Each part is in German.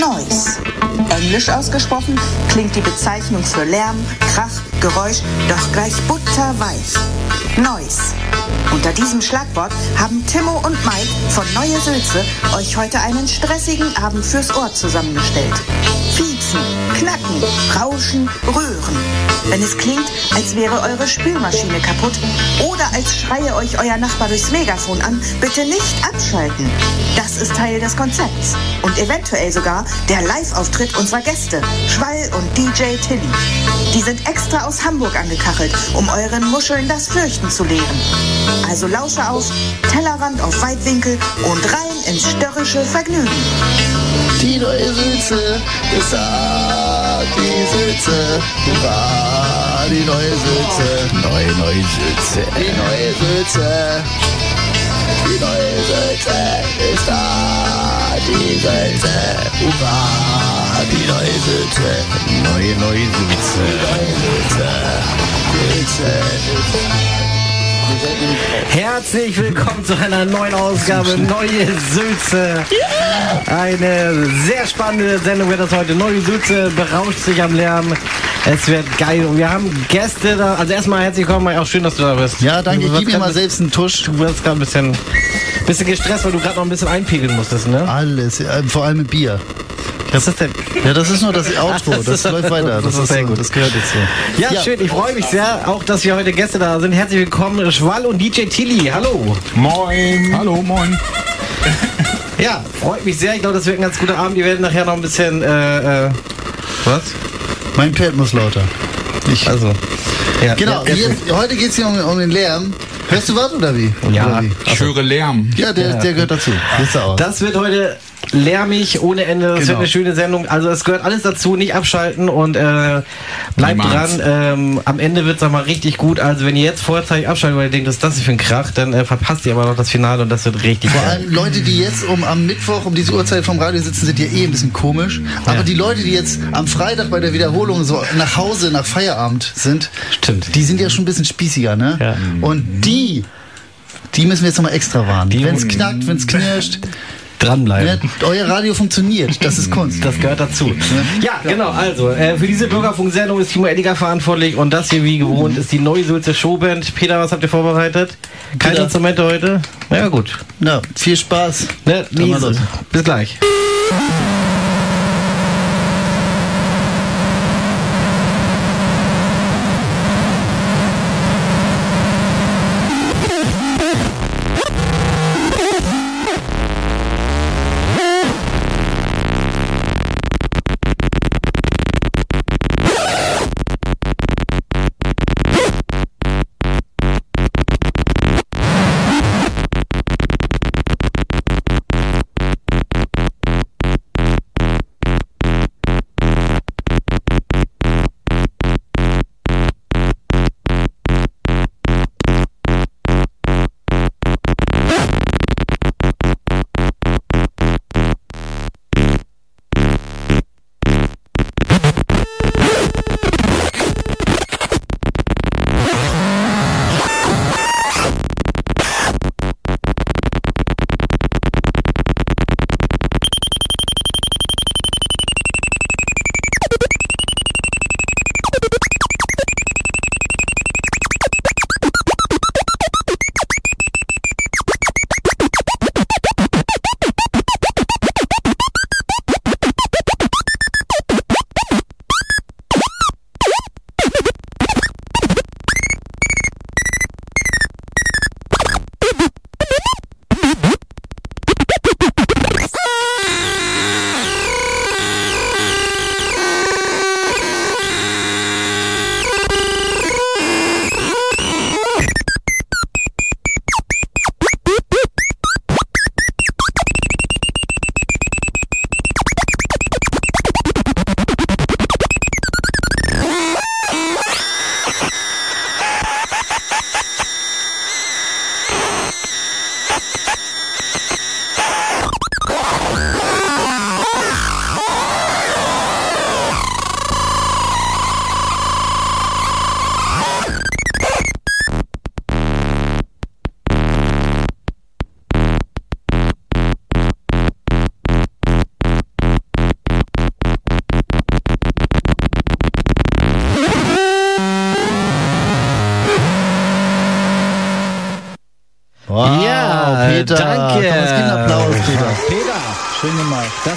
Noise. Englisch ausgesprochen klingt die Bezeichnung für Lärm, Krach, Geräusch doch gleich butterweich. Noise. Unter diesem Schlagwort haben Timo und Mike von Neue Sülze euch heute einen stressigen Abend fürs Ohr zusammengestellt. Fiezen, knacken, rauschen, rühren. Wenn es klingt, als wäre eure Spülmaschine kaputt oder als schreie euch euer Nachbar durchs Megafon an, bitte nicht abschalten. Das ist Teil des Konzepts und eventuell sogar der Live-Auftritt unserer Gäste, Schwall und DJ Tilly. Die sind extra aus Hamburg angekachelt, um euren Muscheln das Fürchten zu lehren. Also lausche auf, Tellerrand auf Weitwinkel und rein ins störrische Vergnügen. Die neue Sülze ist da, die Sülze, hurra, die neue Sülze, neue, neue Sülze, die neue Sülze, die neue Sülze ist da, die Sülze, hurra, die neue Sülze, neue, neue Sülze, neue Sülze, Sülze, Sülze. Herzlich willkommen zu einer neuen Ausgabe Neue Sülze. Eine sehr spannende Sendung wird das heute. Neue Sülze berauscht sich am Lärm. Es wird geil und wir haben Gäste da. Also erstmal herzlich willkommen, auch schön, dass du da bist. Ja, danke. Ich gib mir mal selbst einen Tusch. Du wirst gerade ein bisschen, bisschen gestresst, weil du gerade noch ein bisschen einpegeln musstest, ne? Alles, äh, vor allem mit Bier. Was ist denn? Ja, das ist nur das Outro. Das läuft weiter. das ist sehr gut. Das gehört jetzt so. Ja, schön, ich freue mich sehr, auch dass wir heute Gäste da sind. Herzlich willkommen, Schwall und DJ Tilly. Hallo. Moin. Hallo, moin. Ja, freut mich sehr. Ich glaube, das wird ein ganz guter Abend. Ihr werdet nachher noch ein bisschen. Äh, äh, was? Mein Pferd muss lauter. Ich, Also. Ja, genau, Ja, jetzt, heute geht es hier um, um den Lärm. Hörst du was oder wie? Ja. Oder wie? Ich höre Lärm. Ja, der, der gehört dazu. Das wird heute lärmig ohne Ende. Das wird Genau. eine schöne Sendung. Also es gehört alles dazu. Nicht abschalten und äh, bleibt dran. Ähm, am Ende wird es mal richtig gut. Also wenn ihr jetzt vorzeitig abschaltet, weil ihr denkt, was ist das für ein Krach, dann äh, verpasst ihr aber noch das Finale und das wird richtig Vor geil. allem Leute, die jetzt um am Mittwoch um diese Uhrzeit vom Radio sitzen, sind ja eh ein bisschen komisch. Aber Ja. die Leute, die jetzt am Freitag bei der Wiederholung so nach Hause, nach Feierabend sind, Stimmt. die sind ja schon ein bisschen spießiger, ne? Ja. Und die, die müssen wir jetzt nochmal extra warnen. Die- Wenn es knackt, wenn es knirscht, Dranbleiben. ne? euer Radio funktioniert. Das ist Kunst. Das gehört dazu. Ja, genau. Also, äh, für diese Bürgerfunksendung ist Timo Eddiger verantwortlich und das hier, wie gewohnt, ist die neue Sulze Showband. Peter, was habt ihr vorbereitet? Keine Peter. Instrumente heute? Ja, gut. Na, viel Spaß. Ne, bis gleich.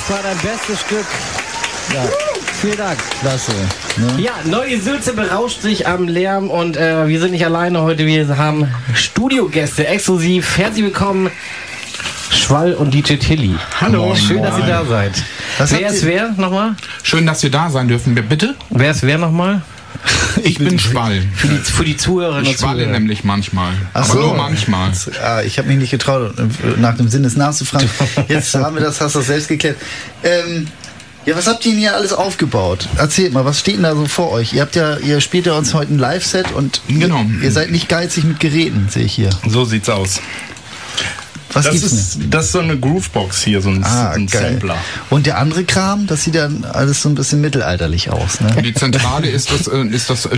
Das war dein bestes Stück. Ja, Vielen Dank. klasse. Ne? Ja, neue Sülze berauscht sich am Lärm und äh, wir sind nicht alleine heute. Wir haben Studiogäste exklusiv. Herzlich willkommen, Schwall und DJ Tilly. Hallo. Schön, dass ihr Moin. da seid. Was wer ist wer nochmal? Schön, dass wir da sein dürfen. Bitte? Wer ist wer nochmal? Ich bin Schwall. Für die, für die Zuhörerinnen Ich und schwalle Zuhörer. nämlich manchmal. Ach aber so. nur manchmal. Ah, ich habe mich nicht getraut, nach dem Sinn des nachzufragen. Jetzt haben wir das, hast du das selbst geklärt. Ähm, ja, was habt ihr denn hier alles aufgebaut? Erzählt mal, was steht denn da so vor euch? Ihr habt ja, ihr spielt ja uns heute ein Live-Set und Genau. ihr, ihr seid nicht geizig mit Geräten, sehe ich hier. So sieht's aus. Was Das gibt's ist, das ist so eine Groovebox hier, so ein, Ah, so ein. Sampler. Und der andere Kram, das sieht dann alles so ein bisschen mittelalterlich aus, ne? Die Zentrale ist das, äh, ist das äh,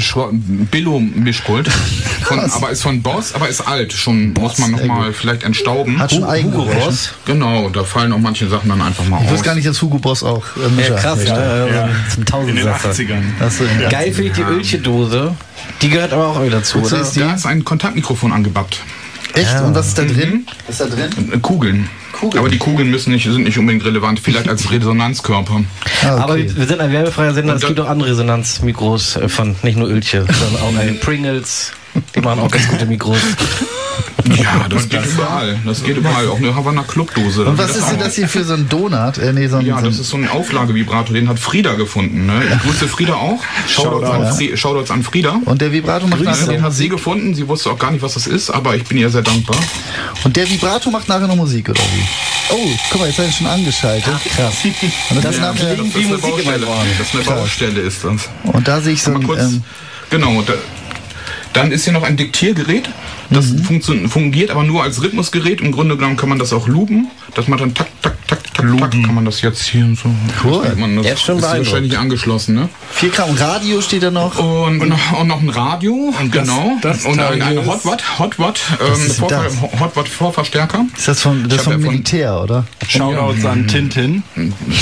Billo-Mischpult. Aber ist von Boss, aber ist alt. Schon muss man nochmal vielleicht entstauben. Hat schon Hugo Eigengeräusche. Boss. Genau, da fallen auch manche Sachen dann einfach mal Ich aus. wusste gar nicht, dass Hugo Boss auch äh, Mischer Ja, krass, ja, ja, Ja. Zum In den Tausendsasser. 80ern. Hast du in der- Geil finde ich die Ölche-Dose. Die gehört aber auch dazu, oder? Da ist ein Kontaktmikrofon angebappt. Echt? Und was ist da drin? Was ist da drin? Äh, Kugeln. Kugeln. Aber die Kugeln müssen nicht, sind nicht unbedingt relevant. Vielleicht als Resonanzkörper. Ah, Aber okay. wir wir sind ein werbefreier Sender, es gibt auch andere Resonanzmikros äh, von nicht nur Ölche, sondern auch Pringles. Die machen auch ganz gute Mikros. Ja, das geht überall. Das geht überall. Auch eine Havanna Clubdose. Und was ist denn das hier für so ein Donut? Äh, nee, so ein, Ja, so ein das ist so ein Auflagevibrator, den hat Frieda gefunden. Ne? Ich grüße Frieda auch. Shoutouts, an, Fri Shoutouts an Frieda. und der Vibrator macht Ja, nachher den noch hat sie Musik. gefunden. Sie wusste auch gar nicht, was das ist, aber ich bin ihr sehr dankbar. Und der Vibrator macht nachher noch Musik, oder wie? Oh, guck mal, jetzt habe ich schon angeschaltet. Krass. Und, das ist nachher, Das ist eine Baustelle. Das ist eine Baustelle, ist das. und da sehe ich so ein. kurz. Ähm, genau. Da, dann ist hier noch ein Diktiergerät. Das Mhm. fungiert aber nur als Rhythmusgerät. Im Grunde genommen kann man das auch luben. Das macht dann tak, tak, tak. Kann man das jetzt hier so. Cool. Man, das Jetzt schon ist wahrscheinlich angeschlossen, ne? 4 Gramm Radio steht da noch. Und, noch, und noch ein Radio, genau. das und ein, ein ist- Hotwatt, Hotwatt, ähm, ist Vorver? Hotwatt Vorverstärker. Ist das von, das vom ja von- Militär, oder? Shoutouts an Tintin.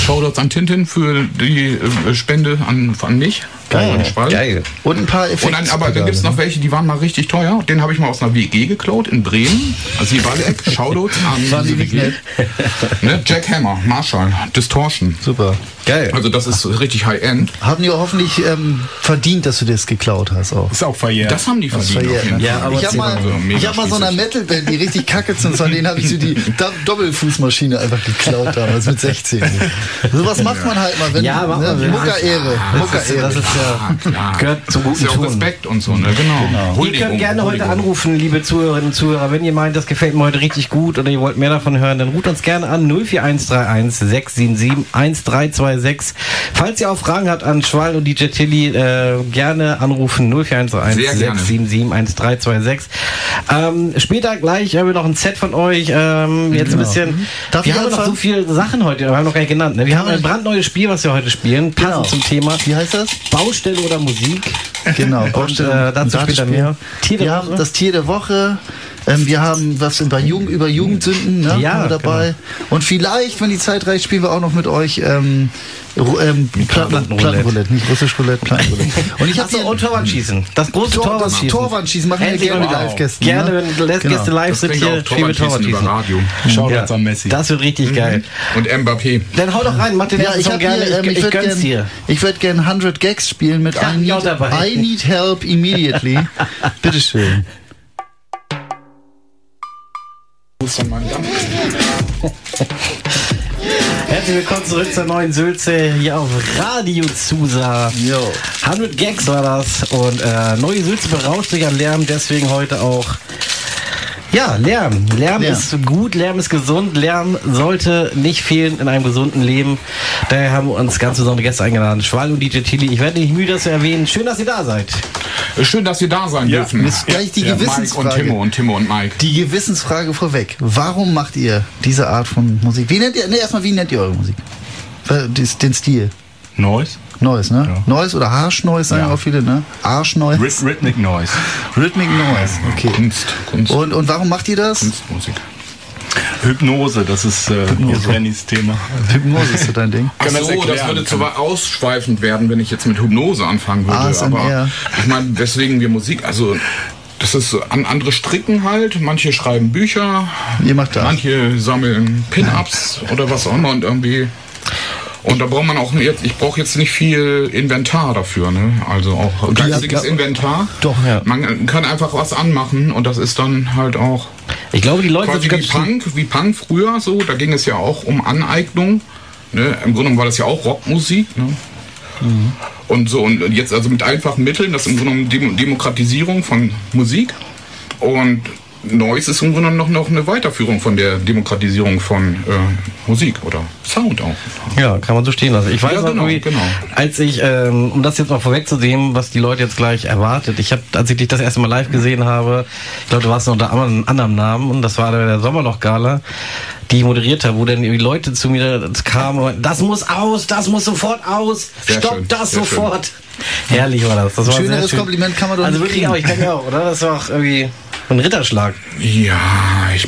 Shoutouts an Tintin für die äh, Spende an, an mich. Geil. Geil. Und ein paar Effekte. Und dann, aber dann gibt es noch welche, die waren mal richtig teuer. Den habe ich mal aus einer WG geklaut in Bremen. Also die Walleck, Shoutouts an die WG. Ne? Jack Hammer, Marshall, Distortion. Super. Geil. Also das ist richtig High-End. Haben die auch hoffentlich ähm, verdient, dass du das geklaut hast auch. Ist auch verjährt. Das haben die Das verdient. verjährt, auf jeden? Ja, aber ich habe mal, Also ich hab mal so einer spießig. Metalband, die richtig kacke sind, von denen habe ich so die Do Doppelfußmaschine einfach geklaut damals mit 16. Sowas macht man halt mal, wenn Ja, man, ne? Muckerehre. Muckerehre. Das ist ja, Klar. gehört zum Das guten ist ja auch Ton. Respekt und so, ne? Genau. Ihr Huldigung, könnt gerne heute anrufen, liebe Zuhörerinnen und Zuhörer. Wenn ihr meint, das gefällt mir heute richtig gut oder ihr wollt mehr davon hören, dann ruft uns gerne an 04131 677 1326. Falls ihr auch Fragen habt an Schwall und DJ Tilly, äh, gerne anrufen 04131 Sehr gerne. 677 1326. Ähm, später gleich haben wir noch ein Set von euch. Ähm, jetzt ein bisschen. Darf wir ich haben noch so viele Sachen heute, wir haben noch gar nicht genannt. Ne? Wir haben ein brandneues Spiel, was wir heute spielen, passend Genau. zum Thema. Wie heißt das? Baustelle oder Musik. Genau. Und, äh, dazu später mehr. Tier der wir Woche. haben das Tier der Woche. Ähm, wir haben was über, Jugend, über Jugendsünden ne, Ja, dabei. Und vielleicht, wenn die Zeit reicht, spielen wir auch noch mit euch ähm, ähm, Platten, Plattenroulette. Plattenroulette. Nicht russisch Roulette, Plattenroulette. Und ich habe hier und Torwandschießen. Das große Tor, das Torwandschießen. Torwandschießen machen wir gerne mit. Live-Gästen. Gerne, ne? wenn Gäste Genau. live Das sind hier, spielen wir Torwandschießen über. Radio. Shoutouts an Messi. Das wird richtig geil. Und Mbappé. Dann hau doch rein, mach den Ja, ersten ich Song habe gerne. hier, ähm, ich, ich würde gönn's dir. gerne ich würd gern 100 Gags spielen mit Ja, I, need, ja, dabei. I need help immediately. Bitteschön. Mal ein Dampf Herzlich willkommen zurück zur neuen Sülze hier auf Radio Zusa. Jo. 100 Gags war das und äh, neue Sülze berauscht sich an Lärm, deswegen heute auch. Ja, Lärm. Lärm Lärm. ist gut, Lärm ist gesund, Lärm sollte nicht fehlen in einem gesunden Leben. Daher haben wir uns ganz besondere Gäste eingeladen. Schwal und DJ Tilly. Ich werde nicht müde, das zu erwähnen. Schön, dass ihr da seid. Schön, dass wir da sein Ja, dürfen. Ist gleich die Mike und Gewissensfrage. Timo und Timo und Mike. Die Gewissensfrage vorweg. Warum macht ihr diese Art von Musik? Wie nennt ihr, ne, erstmal, wie nennt ihr eure Musik? Äh, Den Stil. Noise. Noise, ne? Ja. Noise oder Harsh-Noise sagen Ja. auch viele, ne? Arsch-Noise. Rhyth Rhythmic Noise. Rhythmic Noise, okay. Kunst, Kunst, Und, und warum macht ihr das? Kunstmusik. Hypnose, das ist äh, hier Rennys Thema. Hypnose ist so dein Ding. Ach so, das das, würde zu ausschweifend werden, wenn ich jetzt mit Hypnose anfangen würde. ASMR. Aber ich meine, weswegen wir Musik, also das ist an andere stricken halt. Manche schreiben Bücher, Ihr macht das. manche sammeln Pin-ups oder was auch immer und irgendwie. Und da braucht man auch jetzt, ich brauche jetzt nicht viel Inventar dafür, ne? Also auch geistiges ja, Inventar. Doch, ja. Man kann einfach was anmachen und das ist dann halt auch Ich glaube, die Leute sind wie ganz Punk, wie Punk früher so. Da ging es ja auch um Aneignung. Ne? Im Grunde war das ja auch Rockmusik. Ne? Und so und jetzt also mit einfachen Mitteln, das ist im Grunde genommen Dem Demokratisierung von Musik und Noise ist im Grunde genommen noch, noch eine Weiterführung von der Demokratisierung von äh, Musik oder Sound auch. Ja, kann man so stehen lassen. Ich weiß Ja, genau, irgendwie, genau. als ich, ähm, um das jetzt mal vorwegzunehmen, was die Leute jetzt gleich erwartet, ich habe, als ich dich das erste Mal live gesehen habe, ich glaube, du warst noch unter einem anderen Namen und das war der Sommerloch-Gala, die ich moderiert habe, wo dann die Leute zu mir kamen und das muss aus, das muss sofort aus, Sehr stopp schön, das sofort. Herrlich war das. das war Schöneres sehr schön. Kompliment kann man doch Also nicht wirklich kriegen. auch, ich denke auch, oder? Das war auch irgendwie ein Ritterschlag. Ja, ich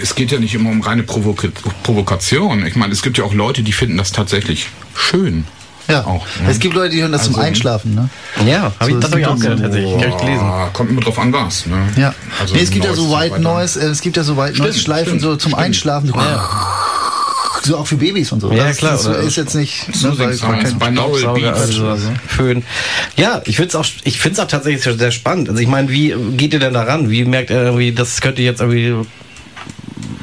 es geht ja nicht immer um reine Provoka Provokation. Ich meine, es gibt ja auch Leute, die finden das tatsächlich schön. Ja, Auch, ne? es gibt Leute, die hören das zum Also- Einschlafen, ne? Ja, hab ich, So das habe ich auch gehört so- tatsächlich. Hab ich gelesen. Kommt immer drauf an, was. Ne? Ja. Also nee, es gibt ja so White. Noise, äh, es gibt ja so White Noise Schleifen stimmt, so zum stimmt. Einschlafen. So auch für Babys und so. Ja, das, klar, Das ist jetzt nicht. Binaural Beats. also. Föhn. Ja, ich finde es auch, ich finde es auch tatsächlich sehr spannend. Also ich meine, wie geht ihr denn daran? Wie merkt ihr irgendwie, das könnte jetzt irgendwie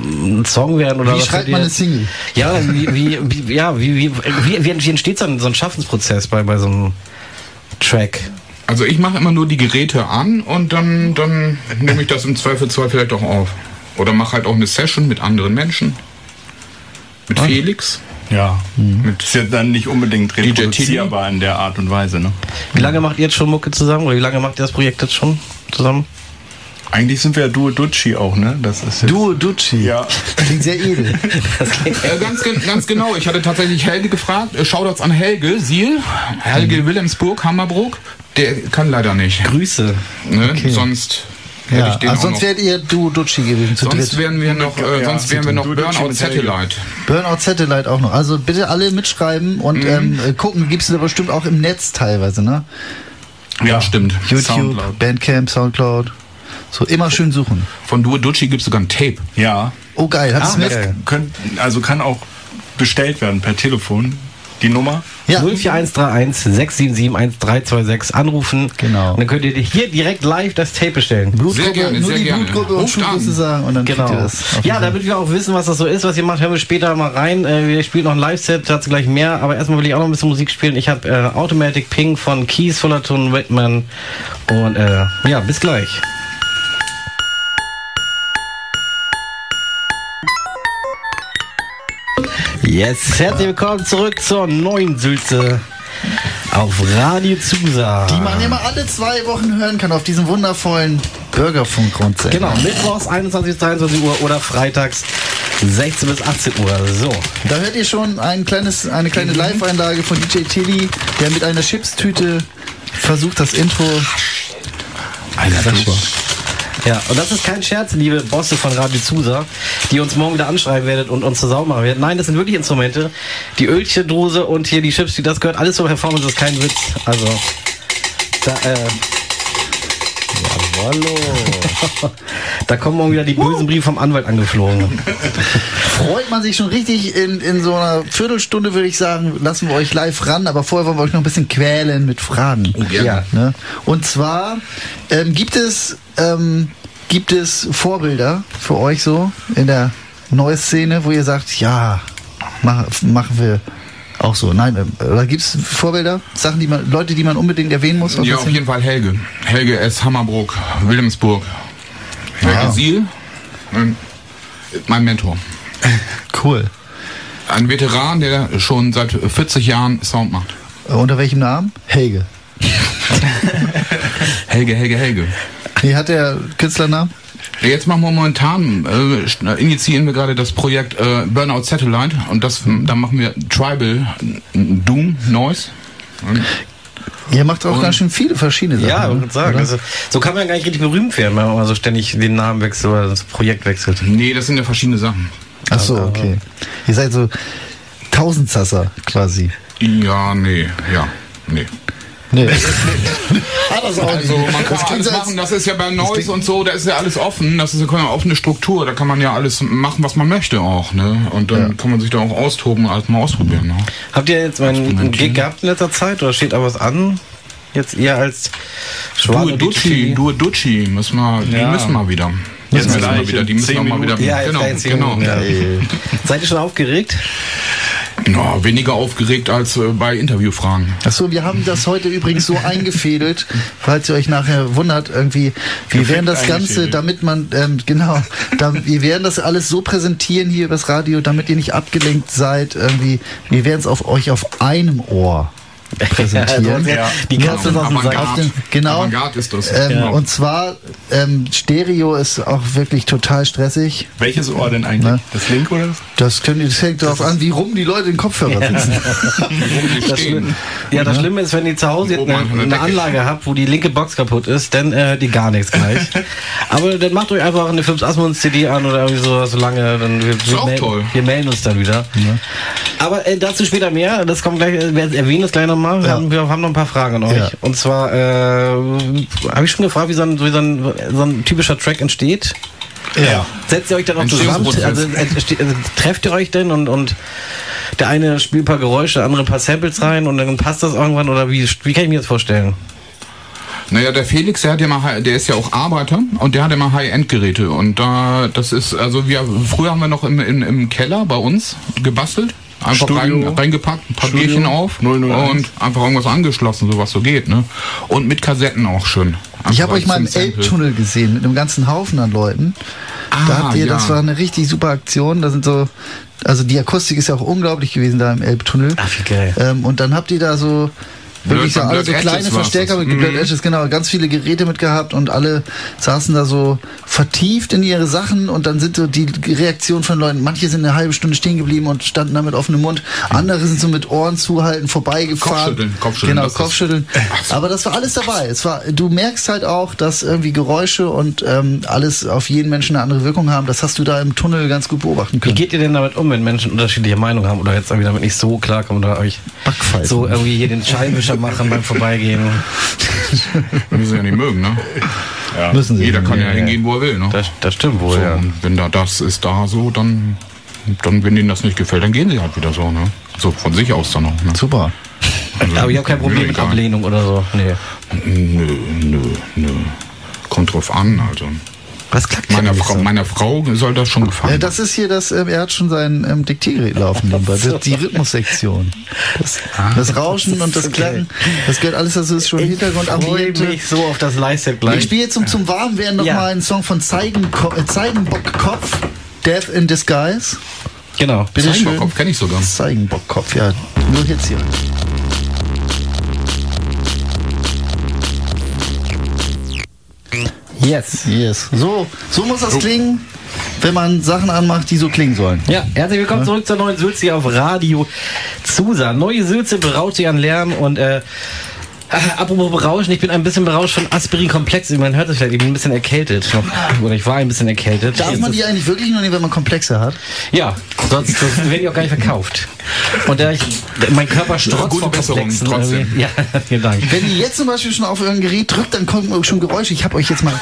ein Song werden oder Wie was schreibt man eine Single? Ja, wie, wie, wie, ja, wie, wie, wie, wie entsteht so ein, so ein Schaffensprozess bei, bei so einem Track? Also ich mache immer nur die Geräte an und dann, dann nehme ich das im Zweifelsfall vielleicht auch auf. Oder mache halt auch eine Session mit anderen Menschen. Mit Ah. Felix. Ja. Mit Ist ja dann nicht unbedingt reproduzierbar in der Art und Weise, ne? Wie lange macht ihr jetzt schon Mucke zusammen? Oder wie lange macht ihr das Projekt jetzt schon zusammen? Eigentlich sind wir ja Duo Ducci auch, ne? Das ist jetzt, Duo Ducci. Ja. Klingt sehr edel. Äh, ganz, ganz genau. Ich hatte tatsächlich Helge gefragt. Äh, Shoutouts an Helge, Siel. Helge Wilhelmsburg, Hammerbrook. Der kann leider nicht. Grüße. Ne? Sonst hätte Ja, ich den also auch sonst wärt ihr Duo Ducci gewesen zu Sonst dritt. wären wir noch, äh, Ja, sonst wären wir noch Burnout. Satellite. Burnout Satellite auch noch. Also bitte alle mitschreiben und Mhm. ähm, äh, gucken. Gibt's da bestimmt auch im Netz teilweise, ne? Ja, stimmt. YouTube, Soundcloud. Bandcamp, Soundcloud. So immer schön suchen. Von Duo Ducci gibt es sogar ein Tape. Ja. Oh geil, hat es Ah, mit? Könnt, also kann auch bestellt werden per Telefon. Die Nummer. Ja. 04131 677 1326 anrufen. Genau. Und dann könnt ihr hier direkt live das Tape bestellen. Blutgruppe, Sehr gerne, nur sehr die gerne. Blutgruppe und Schuhgröße sagen und dann kriegt Genau. ihr das. Ja, damit wir auch wissen, was das so ist, was ihr macht, hören wir später mal rein. Äh, wir spielen noch ein Live-Set, dazu gleich mehr. Aber erstmal will ich auch noch ein bisschen Musik spielen. Ich habe äh, Automatic Ping von Keys, Fullerton, Whitman. Und äh, ja, bis gleich. Yes, herzlich willkommen zurück zur neuen Sülze auf Radio Zusa. Die man immer alle zwei Wochen hören kann auf diesem wundervollen Bürgerfunk-Grundsender. Genau, mittwochs 21 bis 23 Uhr oder freitags 16 bis 18 Uhr. So. Da hört ihr schon ein kleines, eine kleine Live-Einlage von DJ Tilly, der mit einer Chipstüte versucht, das Intro. Alter, Ja, und das ist kein Scherz, liebe Bosse von Radio Zusa, die uns morgen wieder anschreiben werdet und uns zur Sau machen werdet. Nein, das sind wirklich Instrumente. Die Ölchendose und hier die Chips, die das gehört alles zur Performance, das ist kein Witz. Also, da, äh, Jawollo. da kommen morgen wieder die bösen Briefe vom Anwalt angeflogen. Freut man sich schon richtig in, in so einer Viertelstunde, würde ich sagen, lassen wir euch live ran, aber vorher wollen wir euch noch ein bisschen quälen mit Fragen. gerne. Ja. Ne? Und zwar ähm, gibt es ähm, gibt es Vorbilder für euch so in der neuen Szene, wo ihr sagt, ja, mach, machen wir auch so. Nein, ähm, oder gibt es Vorbilder, Sachen, die man, Leute, die man unbedingt erwähnen muss? Ja, auf jeden Fall Helge. Helge S. Hammerbrook, Wilhelmsburg. Helge Wow. Siel, mein, mein Mentor. Cool. Ein Veteran, der schon seit 40 Jahren Sound macht. Äh, Unter welchem Namen? Helge. Helge, Helge, Helge. Wie hat der Künstlernamen? Jetzt machen wir momentan, äh, initiieren wir gerade das Projekt äh, Burnout Satellite und das, da machen wir Tribal Doom Noise. Ihr macht auch Und- ganz schön viele verschiedene Sachen. Ja, ich ne? würde sagen. Also, so kann man gar nicht richtig berühmt werden, wenn man so ständig den Namen wechselt oder das Projekt wechselt. Nee, das sind ja verschiedene Sachen. Ach so, okay. Ihr seid so Tausendsasser quasi. Ja, nee, ja, nee. Nee. Hat das auch Also nicht. man kann Das ja alles machen, das ist ja bei Noise klingt- und so, da ist ja alles offen, das ist ja eine offene Struktur, da kann man ja alles machen, was man möchte auch, ne? Und dann kann man sich da auch austoben, alles mal ausprobieren, ne? Habt ihr jetzt mal einen Gig gehabt in letzter Zeit oder steht da was an? Jetzt ihr als Schwan Du und Ducci, DJ? du Ducci, müssen wir, die Ja. müssen wir wieder. Jetzt müssen wir wieder, die müssen wir mal wieder. Ja, genau, genau. Ja. Seid ihr schon aufgeregt? Ja, weniger aufgeregt als äh, bei Interviewfragen. Achso, wir haben das heute übrigens so eingefädelt, falls ihr euch nachher wundert, irgendwie, wir Perfekt werden das Ganze, damit man, ähm, genau, da, wir werden das alles so präsentieren hier übers Radio, damit ihr nicht abgelenkt seid, irgendwie, wir werden es auf euch auf einem Ohr präsentieren. Ja, die ist aus dem Sack. Auf den- genau. Avantgarde ist das. Ähm, Genau. Und zwar, ähm, Stereo ist auch wirklich total stressig. Welches Ohr denn eigentlich? Ne? Das linke oder das? Das, könnt ihr, das hängt darauf an, wie rum die Leute den Kopfhörer sitzen. Die Das, ja, das Schlimme ist, wenn ihr zu Hause eine, eine. Anlage habt, wo die linke Box kaputt ist, dann äh, hört ihr gar nichts gleich. Aber dann macht euch einfach eine Philips Asmund CD an oder irgendwie sowas, solange dann wir, wir, auch melden, toll. wir melden uns dann wieder. Aber äh, dazu später mehr. Das kommt gleich. Wir erwähnen das gleich nochmal. Wir, Ja. haben, wir haben noch ein paar Fragen an euch. Ja. Und zwar äh, habe ich schon gefragt, wie so ein, wie so ein, so ein typischer Track entsteht. ja. Setzt ihr euch dann auch zusammen? Also, äh, also trefft ihr euch denn und, und der eine spielt ein paar Geräusche, der andere ein paar Samples rein und dann passt das irgendwann oder wie, wie kann ich mir das vorstellen? Naja, der Felix, der hat ja mal, der ist ja auch Arbeiter und der hat ja mal High-End-Geräte und da, das ist, also wir, früher haben wir noch im, im, im Keller bei uns gebastelt, einfach rein, reingepackt, ein paar Studio. Bierchen auf 001. und einfach irgendwas angeschlossen, so was so geht, ne? Und mit Kassetten auch schön. Ich Einfach habe euch mal im. Elbtunnel gesehen mit einem ganzen Haufen an Leuten. da Ah, habt ihr, ja. das war eine richtig super Aktion. Da sind so, also die Akustik ist ja auch unglaublich gewesen da im Elbtunnel. Ach, wie geil. Ähm, und dann habt ihr da so wirklich so alle so kleine Verstärker mit Blurred Mhm. Edges, genau, ganz viele Geräte mitgehabt und alle saßen da so vertieft in ihre Sachen und dann sind so die Reaktionen von Leuten, manche sind eine halbe Stunde stehen geblieben und standen da mit offenem Mund, andere sind so mit Ohren zuhalten, vorbeigefahren. Kopfschütteln, Kopfschütteln, Genau, das ist- Kopfschütteln. Aber das war alles dabei. Es war, du merkst halt auch, dass irgendwie Geräusche und ähm, alles auf jeden Menschen eine andere Wirkung haben. Das hast du da im Tunnel ganz gut beobachten Wie können. geht ihr denn damit um, wenn Menschen unterschiedliche Meinungen haben oder jetzt irgendwie damit nicht so klarkommen oder euch Backpfeifen. so irgendwie hier den Scheinwischer machen beim Vorbeigehen? Müssen sie ja nicht mögen, ne? Müssen sie. Jeder kann ja, ja. hingehen, wo er will, ne? Das, das stimmt wohl, so, ja. und wenn da das ist da so, dann, dann, wenn ihnen das nicht gefällt, dann gehen sie halt wieder so, ne? So von sich aus dann auch, ne? Super. Also, Aber ich habe kein Problem mit. Ablehnung oder so. Nee. Nö, nö, nö. Kommt drauf an, also. Was klackt Meiner denn Frau, so? meiner Frau soll das schon gefallen. Ja, das ist hier das, ähm, er hat schon sein ähm, Diktiergerät laufen nebenbei. Das, die Rhythmussektion. Das, das Rauschen und das okay. Klacken, das gehört alles, das ist schon Ich freue Hintergrundambiente. mich so auf das Live-Set Ich gleich. spiele jetzt zum, zum Warmwerden noch Ja. mal einen Song von Zeigenko äh, Zeigenbockkopf, Death in Disguise. Genau. Bitte. Zeigenbockkopf kenne ich sogar. Zeigenbockkopf, ja. Nur jetzt hier. Yes. Yes. So, so muss das klingen, wenn man Sachen anmacht, die so klingen sollen. Ja, herzlich willkommen zurück zur neuen Sülze hier auf Radio Zusa. Neue Sülze berauscht sich an Lärm und äh, äh, apropos berauschen, ich bin ein bisschen berauscht von Aspirin-Komplex. Man hört es vielleicht, ich bin ein bisschen erkältet. Noch. Oder ich war ein bisschen erkältet. Darf Jetzt man die eigentlich wirklich nur nehmen, wenn man Komplexe hat? Ja, sonst werden die auch gar nicht verkauft. Und da ich, mein Körper strotzt gute vor Besserung trotzdem. Ja, vielen Dank. Wenn ihr jetzt zum Beispiel schon auf euer Gerät drückt, dann kommen schon Geräusche. Ich habe euch jetzt mal.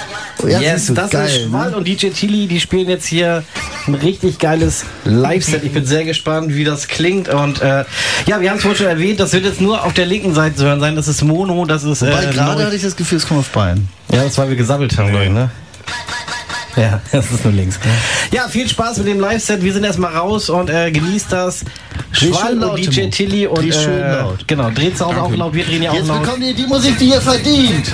Oh, ja, Yes, das geil, ist Schwall ne? und DJ Chili, die spielen jetzt hier ein richtig geiles Live-Set. Ich bin sehr gespannt, wie das klingt. Und äh, ja, wir haben es vorhin schon erwähnt, das wird jetzt nur auf der linken Seite zu hören sein. Das ist Mono, das ist. Äh, gerade hatte ich das Gefühl, es kommt auf Bein. Ja, das war, weil wir gesammelt haben, Nee. ne? Ja, das ist nur links. Ja, viel Spaß mit dem Live-Set. Wir sind erstmal raus und äh, genießt das. Dreh Schwall schön laut, und DJ. Tilly und äh, laut. genau, dreht zu Hause auch laut, wir drehen ja auch Jetzt laut. bekommt ihr die Musik, die ihr verdient.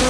We'll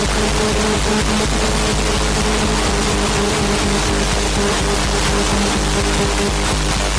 Thank you.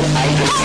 get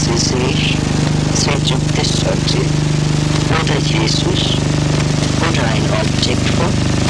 sie sich Seljuk Desoti oder Jesus oder ein Objekt von,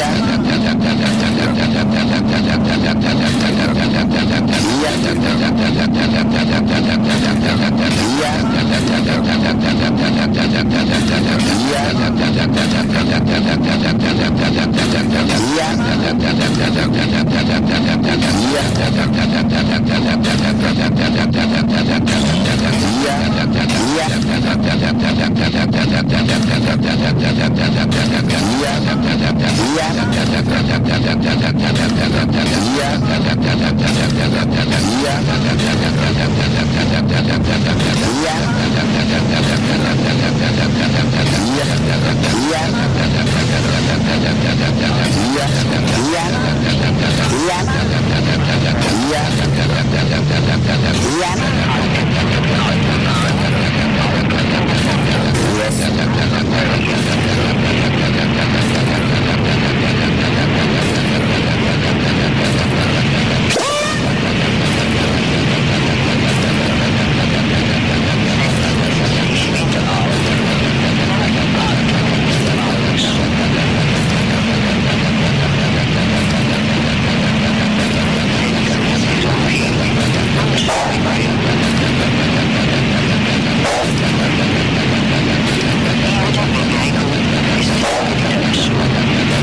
Yeah. Yeah. Yeah. Yeah. The automatic is loaded to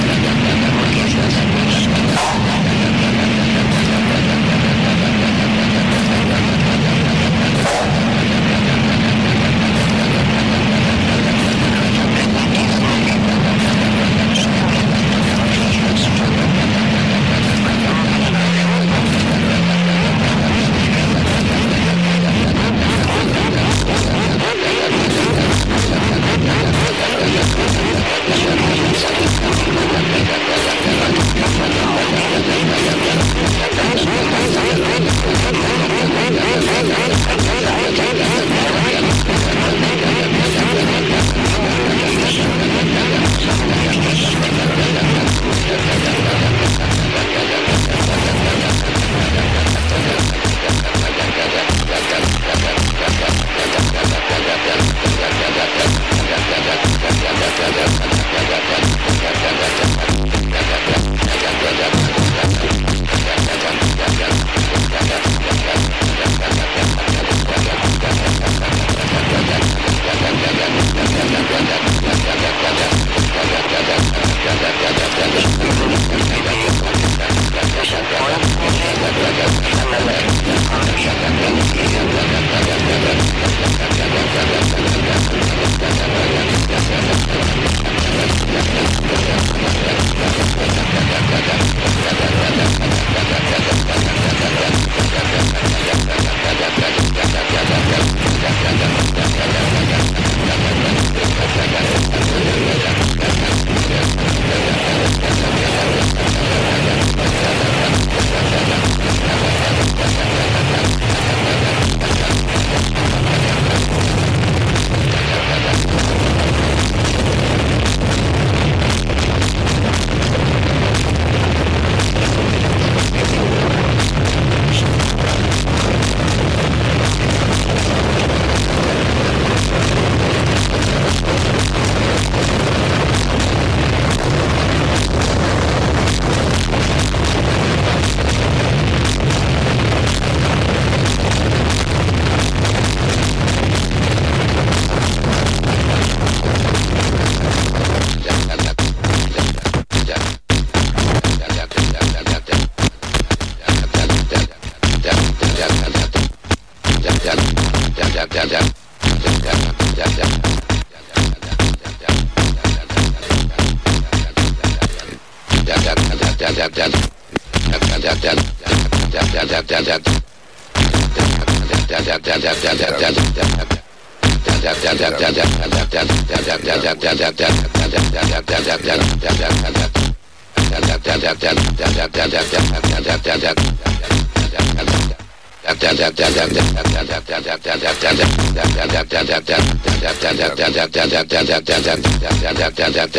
I'm sorry.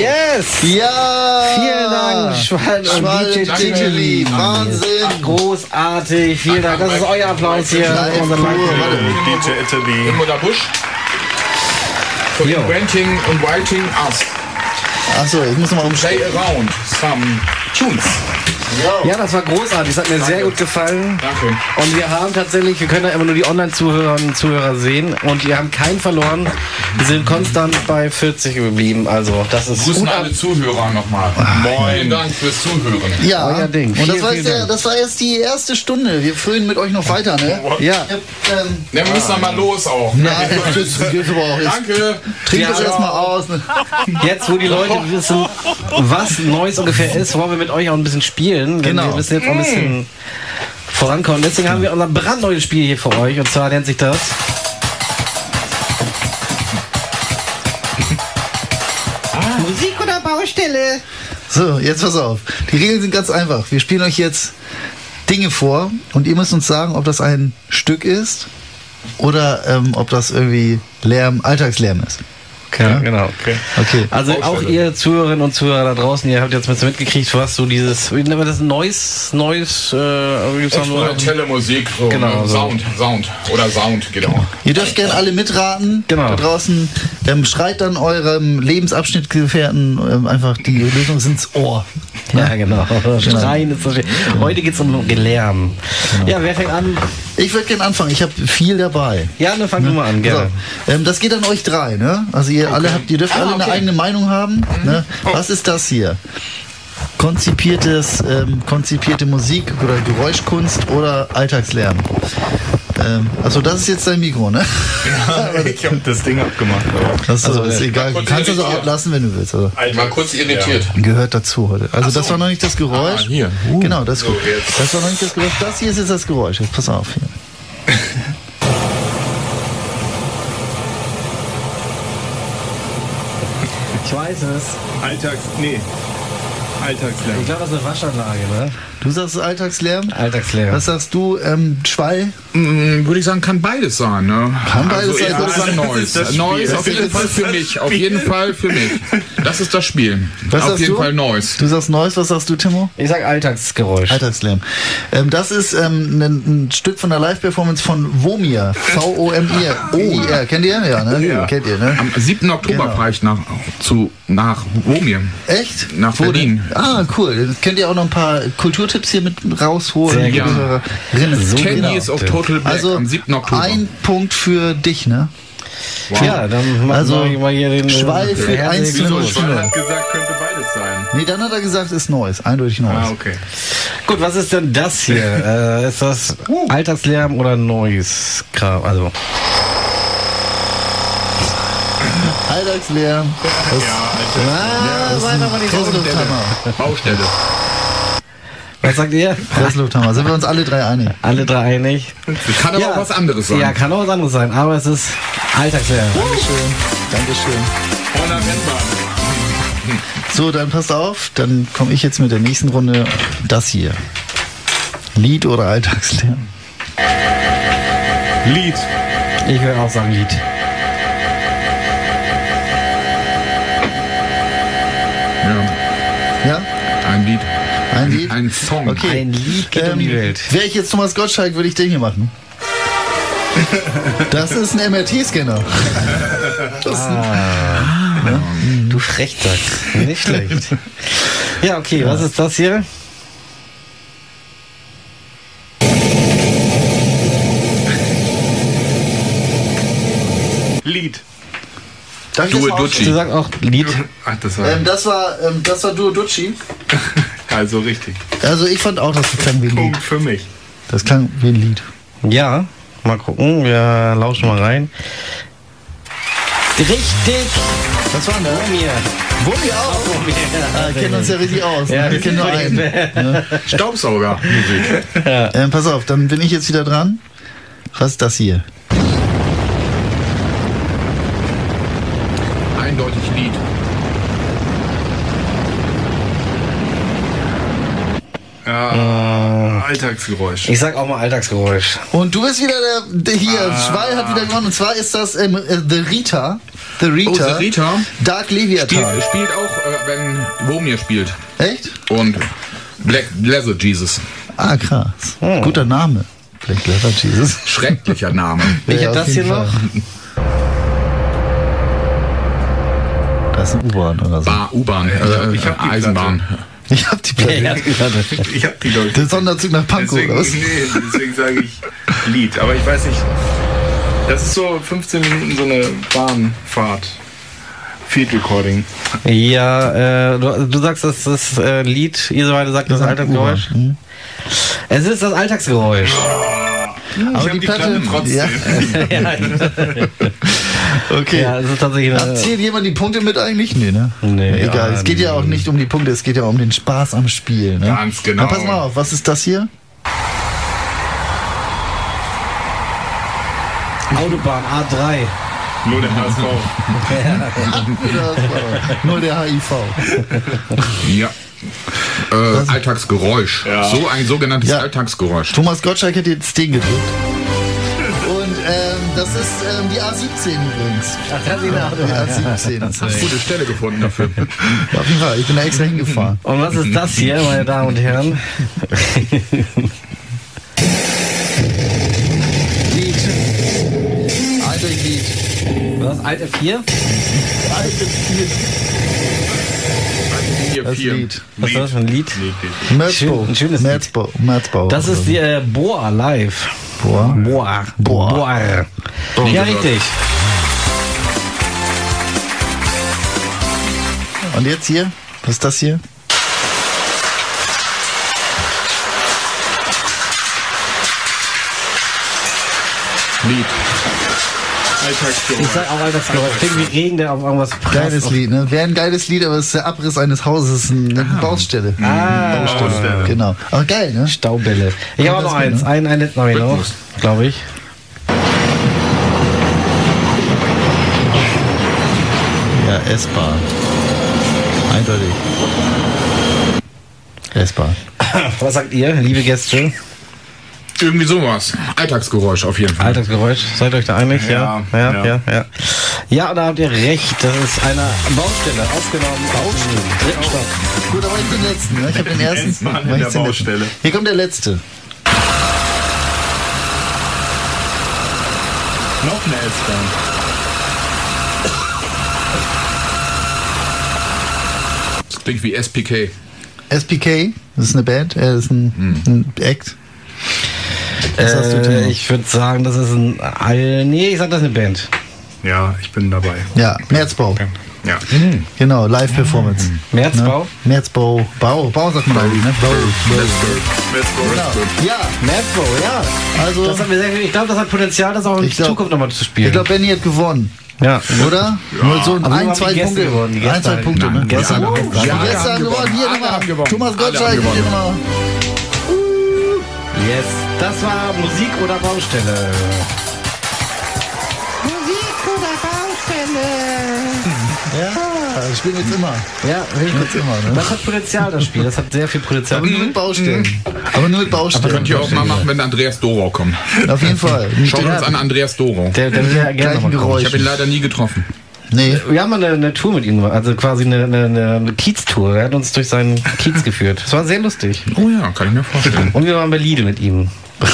Yes! Ja! Vielen Dank, Schwall und DJ und. Wahnsinn! Großartig, vielen Dank. Das ist euer Applaus hier. DJ Italy. Mutter Busch. For Jo. inventing and writing us. Achso, ich muss nochmal umstellen. Play around some tunes. Ja, das war großartig. Das hat mir sehr gut gefallen. Danke. Und wir haben tatsächlich, wir können ja immer nur die Online-Zuhörerinnen und Zuhörer sehen. Und wir haben keinen verloren. Wir sind konstant bei 40 geblieben. Also, das ist Grüßen gut alle Zuhörer nochmal. Vielen Dank fürs Zuhören. Ja, Euer Ding. und das Vielen, war, jetzt der, das war jetzt die erste Stunde. Wir führen mit euch noch weiter, ne? Ja. Hab, ähm, Ja, wir müssen dann mal los auch. nein, das geht aber auch. Danke. trink Ja, das ja. erstmal aus. Ne? Jetzt, wo die Leute wissen, was Neues ungefähr ist, wollen wir mit euch auch ein bisschen spielen. Denn Genau. wir müssen jetzt auch ein bisschen vorankommen. Deswegen haben wir unser brandneues Spiel hier für euch. Und zwar nennt sich das. Musik oder Baustelle? So, jetzt pass auf. Die Regeln sind ganz einfach. Wir spielen euch jetzt Dinge vor und ihr müsst uns sagen, ob das ein Stück ist oder ähm, ob das irgendwie Lärm, Alltagslärm ist. Ja, genau. Okay. Okay. Also auch ihr Zuhörerinnen und Zuhörer da draußen, ihr habt jetzt mitgekriegt, was so dieses, wie nennen wir das, Neues, Neues, äh, gibt's Experimentelle Musik. So, Genau, ne? so. Sound, Sound. Oder Sound, genau. Ihr dürft gerne alle mitraten Genau. da draußen. Ähm, schreit dann eurem Lebensabschnittgefährten ähm, einfach die Lösung ins Ohr. Ja, genau. Schreien ist so schön. Heute geht's um Gelärm. Ja, wer fängt an? Ich würde gerne anfangen. Ich habe viel dabei. Ja, dann fang du mal an, gerne. So, ähm, das geht an euch drei, ne? Also ihr alle habt, ihr dürft alle eine okay. eigene Meinung haben. Ne? Was ist das hier? Konzipiertes, ähm, konzipierte Musik oder Geräuschkunst oder Alltagslärm? Ähm, also das ist jetzt dein Mikro, ne? Ich habe das Ding abgemacht. aber- Das ist, egal. Du kannst also irritiert. ablassen, wenn du willst. Also Ich war kurz irritiert. gehört dazu heute. Also das war noch nicht das Geräusch. Ah, hier. Genau, das jetzt. Das war noch nicht das Geräusch. Das hier ist jetzt das Geräusch. Jetzt pass auf hier. Ich weiß es. Alltags... Nee. Alltagslärm. Ich glaube, das ist eine Waschanlage, ne? Du sagst Alltagslärm. Alltagslärm. Was sagst du, ähm, Schwall? Mm, Würde ich sagen, kann beides sein. Ne? Kann beides also, sein, Ich würde das sagen, ist Neues. Neues auf jeden ist Fall für mich. Auf jeden Fall für mich. Das ist das Spiel. Was auf sagst jeden du? Fall Neues. Du sagst Neues, was sagst du, Timo? Ich sag Alltagsgeräusch. Alltagslärm. Ähm, das ist ähm, ein, ein Stück von der Live-Performance von Womir. V-O-M-I-R. O-I-R. Kennt ihr? Ja, ne? Ja. Kennt ihr, ne? Am 7. Oktober Genau. fahre ich nach, zu, nach Womir. Echt? Nach Berlin. Ah, cool. Könnt ihr auch noch ein paar Kulturtipps hier mit rausholen. Sehr liebe gerne. Hörerinnen. So 10 genau. Years of Total Black Also am 7. Oktober. ein Punkt für dich, ne? Ja, dann machen Also, wir mal hier den. Schwall für Herzlichen eins zu null. Glückwunsch. Schwall hat gesagt, könnte beides sein. Nee, dann hat er gesagt, ist Neues. Eindeutig Neues. Ah, okay. Gut, was ist denn das hier? äh, ist das Alltagslärm oder Neues? Kram? Also, Alltagslärm. Das, ah, das ist ein. Baustelle. Was sagt ihr? Presslufthammer. Sind wir uns alle drei einig? Alle drei einig? Kann aber auch was anderes sein. Ja, kann auch was anderes sein, aber es ist Alltagslärm. Dankeschön. Dankeschön. So, dann passt auf. Dann komme ich jetzt mit der nächsten Runde. Das hier. Lied oder Alltagslärm? Lied. Ich würde auch sagen Lied. Ja, Ja? ein Lied. Ein Lied? Ein Song. Okay. Ein Lied geht um die Welt. Wäre ich jetzt Thomas Gottschalk, würde ich den hier machen. Das ist ein MRT-Scanner. Du Frechdachs. Nicht schlecht. Ja, okay, was ist das hier? Lied. Darf mal Ducci. Du sagst auch Lied. Ach, das war Ähm, das war, ähm, das war Duo Ducci. also richtig. Also ich fand auch, das klang wie ein Lied. Punkt für mich. Das klang wie ein Lied. Ja, mal gucken. Wir lauschen mal rein. Richtig. Was war denn da? Mir. Wummi auch. Ah, wir kennen uns ja richtig aus. Ja, ne? wir kennen nur einen. Staubsauger. Musik. Ähm, pass auf, dann bin ich jetzt wieder dran. Was ist das hier? Eindeutig Lied. Ja, Alltagsgeräusch. Ich sag auch mal Alltagsgeräusch. Und du bist wieder der, der hier, Schwall hat wieder gewonnen. Und zwar ist das ähm, äh, The Rita. The Rita. Oh, The Rita. Dark Leviathan. spielt auch, äh, wenn Womir spielt. Echt? Und Black Blessed Jesus. Ah, krass. Guter Name. Black Leather Jesus. Schrecklicher Name. Welcher Ja, das hier jeden noch? Fall. Das ist ein U-Bahn oder so. U-Bahn, Ich hab die Eisenbahn. Ich hab die Platte. Ja. Ich hab die Leute. Der Sonderzug nach Pankow, Deswegen, oder was? nee, deswegen sage ich Lied. Aber ich weiß nicht. Das ist so 15 Minuten so eine Bahnfahrt. Field Recording. Ja, äh, du, du sagst, das ist äh, Lied, ihr beide sagt das Alltagsgeräusch. Mhm. Es ist das Alltagsgeräusch. Aber hab die die Platte, Platte ja. okay. Ja, es ist tatsächlich eine. Zählt jemand die Punkte mit eigentlich? Nee, ne? Nee, Egal, ja, es geht ja auch nicht um die Punkte, es geht ja um den Spaß am Spiel. Ne? Ganz genau. Na, pass mal auf, was ist das hier? Autobahn A3. Nur der HSV. Nur der HIV. Ja. Äh, Alltagsgeräusch. Ja. So ein sogenanntes Ja. Alltagsgeräusch. Thomas Gottschalk hat jetzt den gedrückt. Und ähm, das ist ähm, die A17 übrigens. Ach, das ist eine Die A17. Das ist Gute Stelle gefunden dafür. auf jeden Fall, ich bin da extra hingefahren. Und was ist das hier, meine Damen und Herren? Lied. Eindeutig Lied. Was? Alt F4? Hier Das vier. Lied. Was ist das für ein Lied? Lied, Lied. Merzbau. Schön- ein schönes Lied. Merzbau. Merzbau. Das ist die äh, Boa live. Boah. Boa. Boa. Boa. Ja, gehört. richtig. Und jetzt hier? Was ist das hier? Lied. Ich sag auch Alltagsgeräusch. Klingt wie Regen, der auf irgendwas prasst. Geiles Lied, ne? Wäre ein geiles Lied, aber es ist der Abriss eines Hauses, eine Baustelle. Ah, Baustelle. Genau. Aber geil, ne? Staubälle. Ich habe noch eins. ne? Einen, einen letzten habe ich noch, Rhythmus. glaube ich. Ja, S-Bahn. Eindeutig. S-Bahn. Was sagt ihr, liebe Gäste? Irgendwie sowas. Alltagsgeräusch auf jeden Fall. Alltagsgeräusch, seid ihr euch da einig? Ja, Ja, ja, ja. ja. Ja, ja. da habt ihr recht. Das ist eine Baustelle, aufgenommen auf dem dritten Stock. Gut, aber ich den letzten, ne? Ich habe den ersten. S-Bahn in der den letzten. Baustelle. Hier kommt der letzte. Noch eine S-Bahn. Das klingt wie SPK. SPK, das ist eine Band, äh, das ist ein, ein Act. Äh, ich würde sagen, das ist ein. All nee, ich sag, das ist eine Band. Ja, ich bin dabei. Ja, Märzbau. Ja. Genau, Live-Performance. Märzbau? Ne? Märzbau. Bau. Bau sagt man eigentlich, ne? Bau. Bau. Let's go. Genau. Ja, Märzbau, ja. also, Das hat mir sehr, ich glaube, das hat Potenzial, das auch in glaub- Zukunft nochmal zu spielen. ich glaube, Benny hat gewonnen. ja. Oder? Nur so Aber ein, zwei Punkte. gewonnen, ein, zwei. Punkte, ne? Gäste Ja, die gewonnen. Hier nochmal. Thomas Gottschalk, hier nochmal. Yes, das war Musik oder Baustelle. Ja, das spielen wir jetzt immer. Ja, Jetzt immer, ne? das hat Potenzial, das Spiel. Das hat sehr viel Potenzial. Aber nur mit Baustellen. Aber nur mit Baustellen. Könnt ihr auch mal machen, wenn Andreas Dorau kommt. Auf jeden Fall. Schaut uns an, Andreas Dorau. Der, der will ja gerne kommen. Geräusch. Ich habe ihn leider nie getroffen. Nee. Wir haben mal eine, eine Tour mit ihm, also quasi eine, eine, eine Kiez-Tour. Er hat uns durch seinen Kiez geführt. Das war sehr lustig. Oh ja, kann ich mir vorstellen. Und wir waren bei Lidl mit ihm.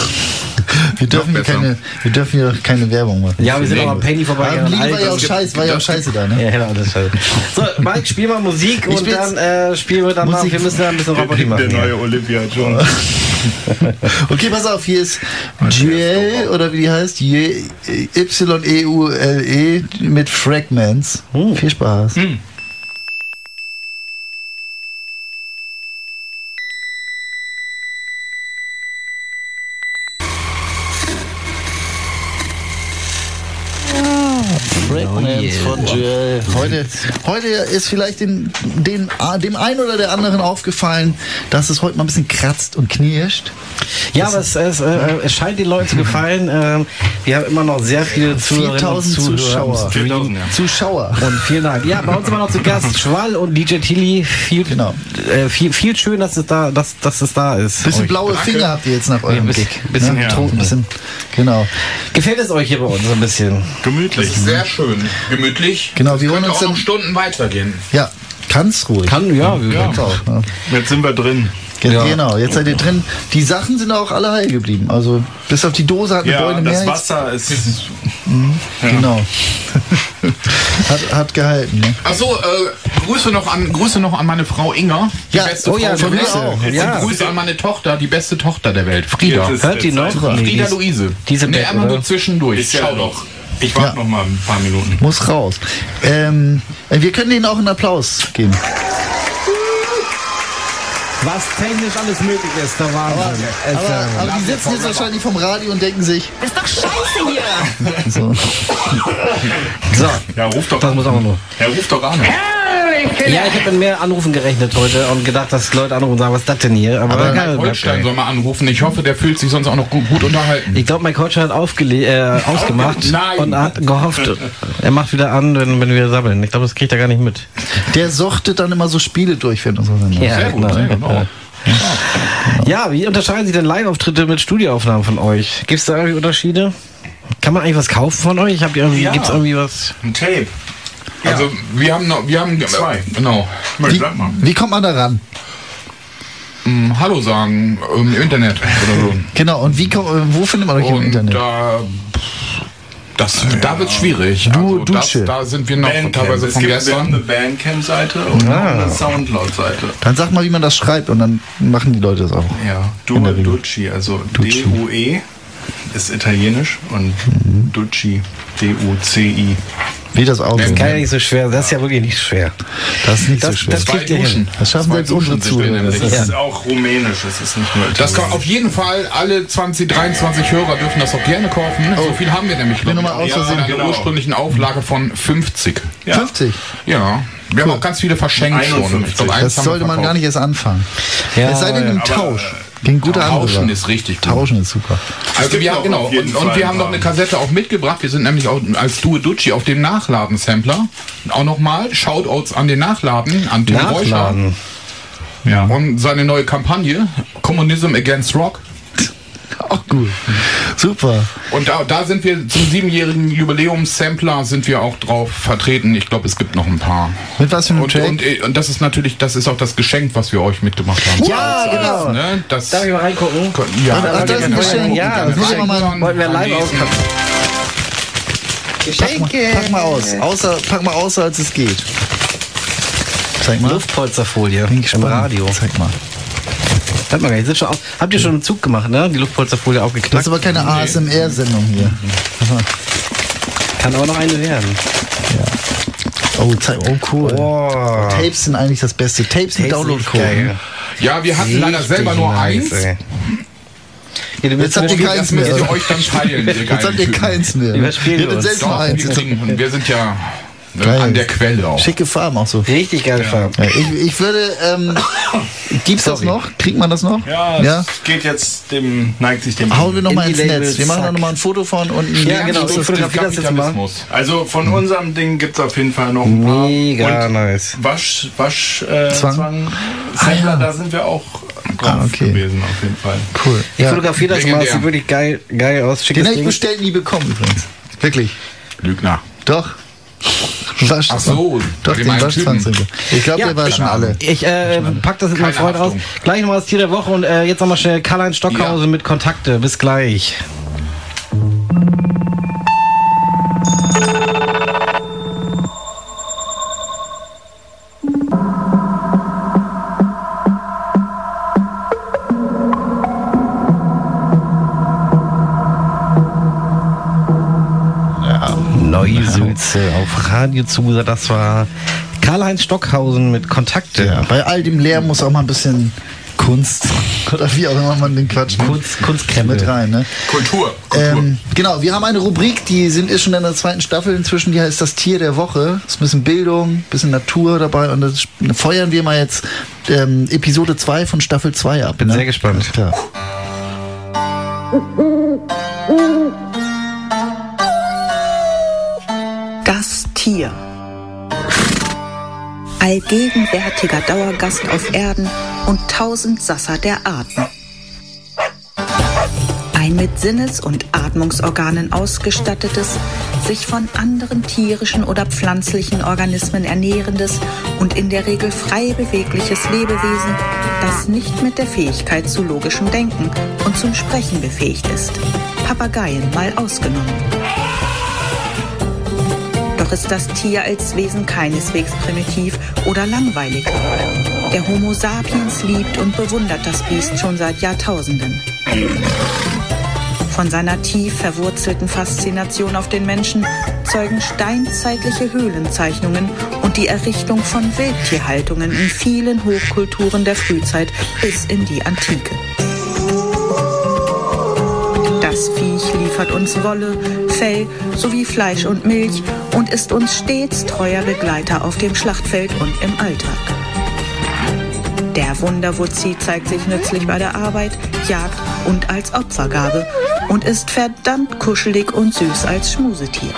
Wir dürfen, hier keine, wir dürfen hier keine Werbung machen. Ja, wir sind auch am Penny vorbei. Aber war ja auch scheiße, war ja auch scheiße da, ne? Ja, ja, alles scheiße. So, Mike, spiel mal Musik und dann äh, spielen wir danach. Musik- Wir müssen ja ein bisschen Roboter Der machen. hier. neue Olivia Jones. Okay, pass auf, hier ist Joel, oder wie die heißt, Y-E-U-L-E mit Fragments. Viel Spaß. Fragments von Joel. Heute, heute ist vielleicht den, den, dem einen oder der anderen aufgefallen, dass es heute mal ein bisschen kratzt und knirscht. Ja, aber es, es, äh, es scheint den Leuten zu gefallen. Ähm, wir haben immer noch sehr viele Zuhörerinnen und 4000 Zuhörer. Zuschauer. im Stream. 4000, ja. Zuschauer. Und vielen Dank. Ja, bei uns immer noch zu Gast Schwall und DJ Tilly. Viel, Genau. äh, viel, viel schön, dass es da, dass, dass es da ist. Bisschen Euch. blaue Finger habt ihr jetzt nach eurem bisschen- Blick. bisschen ne? betrunken. Bisschen, genau. Gefällt es euch hier bei uns so ein bisschen? Gemütlich. Sehr schön. Gemütlich. Genau, wir Könnte auch dann- noch Stunden weitergehen. Ja, kann's ruhig. Kann, ja. wir- Ja. Ja. Jetzt sind wir drin. Ja. Genau, jetzt seid ihr drin. Die Sachen sind auch alle heil geblieben. Also bis auf die Dose hat eine Ja, Beule mehr. das jetzt- Wasser ist. Genau. hat, hat gehalten. Ne? Achso, äh, Grüße, noch an, Grüße noch an meine Frau Inga. Die Ja, beste oh ja, Frau der Grüße. Welt. auch. Und Ja. Grüße an meine Tochter, die beste Tochter der Welt. Frieda. Jetzt Hört die noch? Frieda Luise. diese nee, Bett, immer oder? nur zwischendurch. Ist ja Schau doch. Ich warte Ja. noch mal ein paar Minuten. Muss raus. Ähm, wir können denen auch einen Applaus geben. Was technisch alles möglich ist, da waren Aber, wir. aber, aber die sitzen jetzt wahrscheinlich vom Radio und denken sich, Ist doch scheiße hier. so. So, Ja, ruf doch das muss auch nur. Ja, ruf doch an. Ja, ich habe mit mehr Anrufen gerechnet heute und gedacht, dass Leute anrufen und sagen, was ist das denn hier? Aber, Aber Mike Holstein soll mal anrufen. Ich hoffe, der fühlt sich sonst auch noch gut, gut unterhalten. ich glaube, Mike Holstein hat aufgele äh, ausgemacht Nein. und hat gehofft, er macht wieder an, wenn, wenn wir sabbeln. Ich glaube, das kriegt er gar nicht mit. Der sortet dann immer so Spiele durch, wenn unsere Sendung. Ja, Sehr gut, genau. sehr genau. Ja, wie unterscheiden sich denn Live-Auftritte mit Studioaufnahmen von euch? Gibt es da irgendwie Unterschiede? Kann man eigentlich was kaufen von euch? Habt ihr irgendwie, Ja. gibt's irgendwie was? Ein Tape. Also wir haben noch, wir haben Zwei. Genau. Wie, wie kommt man da ran? Ähm, Hallo sagen ähm, im Internet oder so. Genau, und wie kommt, äh, wo findet man euch im Und Internet? da, das, da wird schwierig. Du- also das, da sind wir noch Bandcamp. teilweise Es von gibt, wir haben eine gestern. Bandcamp-Seite und auch eine Soundcloud-Seite. Dann sag mal, wie man das schreibt und dann machen die Leute das auch. Ja, Due. Ducci, also Ducci. D-U-E ist italienisch und Ducci, D-U-C-I. Wie das Auge. Kann ja nicht so schwer. Das ist ja wirklich nicht schwer. Das ist nicht so Das- schwer. das Zwei kriegt ihr hin. Duschen. Das schaffen Zwei selbst unsere wir Zuhörer. Das Ja. ist auch rumänisch, es ist nicht nur Das kann italienisch. auf jeden Fall, alle 20, 23 Hörer dürfen das auch gerne kaufen. So viel haben wir nämlich bin noch mal ich, aus. Versehen- einer genau. ursprünglichen Auflage von 50. Ja. 50. Ja, wir haben auch ganz viele verschenkt schon. 51. Ich glaub, eins Das wir sollte man gar nicht erst anfangen. Ja, es sei denn im Tausch. Gegen gute Tauschen ist richtig gut. Tauschen ist super. Also wir, noch genau, und, und wir haben noch eine Kassette auch mitgebracht. Wir sind nämlich auch als Due Ducci auf dem Nachladen-Sampler. Auch nochmal Shoutouts an den Nachladen, an Tim Reuscher Nachladen. Ja. und seine neue Kampagne Communism Against Rock. Gut. Super. Und da, da sind wir zum siebenjährigen Jubiläums-Sampler sind wir auch drauf vertreten. Ich glaube, es gibt noch ein paar. Mit was für einem Und, Track? und, äh, und das ist natürlich, das ist auch das Geschenk, was wir euch mitgemacht haben. Ja, genau. Ne, das, Darf ich mal reingucken? ja, Ach, das ist ein Geschenk. Ja, das das machen wir mal. Wollten wir live Lesen. auspacken. Pack mal, pack mal aus. Außer, pack mal außer, als es geht. Zeig mal. Luftpolsterfolie Bin im gespannt. Radio. Zeig mal. Hört mal, ihr sind schon auf, habt ihr schon einen Zug gemacht, ne? Die Luftpolsterfolie Das aufgeknackt. ist aber keine ASMR-Sendung hier. Kann auch noch eine werden. Oh, zeig, oh cool. Boah. Tapes sind eigentlich das Beste. Tapes mit Downloadcode. Ja, wir hatten leider Richtig selber nur nice, eins. ey. Ja, Jetzt habt ihr keins Das müsst mehr. ihr euch dann teilen. ihr Jetzt habt ihr keins mehr. Wir hattet uns. selbst nur Doch, eins. wir, Jetzt- kriegen, wir sind ja Geil. an der Quelle auch. Schicke Farben auch so. Richtig geile Farbe. Ja, ich, ich würde, ähm, gibt's das Sorry. noch? Kriegt man das noch? Ja, ja? es geht jetzt dem, neigt sich dem. Hauen wir noch mal ins Indie-Label, Netz. Wir machen da zack. noch mal ein Foto von und ein Ja, genau. Ich fotografiere das jetzt mal. Also von unserem Ding gibt es auf jeden Fall noch ein paar. Mega Und nice. Wasch, Wasch, äh, Zwang? Zwang. Ah, Sampler, ja. da sind wir auch Ah, okay. gewesen, auf jeden Fall. Cool. Ich Ja. fotografiere das mal, das sieht wirklich geil, geil aus. Den Schickes hätte ich Ding. bestellt, nie bekommen übrigens. Wirklich. Lügner. Doch. Was? Ach so, doch, den Waschzwangsregelung. Ich glaube, Ja, war ich- schon alle. Ich äh, pack das mit meinem Keine Freund aus. Haftung. Gleich nochmal das Tier der Woche und äh, jetzt nochmal schnell Karl-Heinz Stockhausen Ja. mit Kontakte. Bis gleich. Sülze auf Radio Zusa. Das war Karl-Heinz Stockhausen mit Kontakte. Ja, bei all dem Lärm muss auch mal ein bisschen Kunst oder wie auch immer man den Quatsch nennt, Kunst, Kunstkrempel. mit rein. Ne? Kultur. Kultur. Ähm, genau, wir haben eine Rubrik, die sind ist schon in der zweiten Staffel inzwischen, die heißt das Tier der Woche. Ist ein bisschen Bildung, ein bisschen Natur dabei und das feuern wir mal jetzt ähm, Episode 2 von Staffel 2 ab. Bin ne? sehr gespannt. Alles klar. Allgegenwärtiger Dauergast auf Erden und Tausendsasser der Arten. Ein mit Sinnes- und Atmungsorganen ausgestattetes, sich von anderen tierischen oder pflanzlichen Organismen ernährendes und in der Regel frei bewegliches Lebewesen, das nicht mit der Fähigkeit zu logischem Denken und zum Sprechen befähigt ist. Papageien mal ausgenommen. Ist das Tier als Wesen keineswegs primitiv oder langweilig. Der Homo sapiens liebt und bewundert das Biest schon seit Jahrtausenden. Von seiner tief verwurzelten Faszination auf den Menschen zeugen steinzeitliche Höhlenzeichnungen und die Errichtung von Wildtierhaltungen in vielen Hochkulturen der Frühzeit bis in die Antike. Das Viech liefert uns Wolle, Fell sowie Fleisch und Milch und ist uns stets treuer Begleiter auf dem Schlachtfeld und im Alltag. Der Wunderwutzi zeigt sich nützlich bei der Arbeit, Jagd und als Opfergabe und ist verdammt kuschelig und süß als Schmusetier.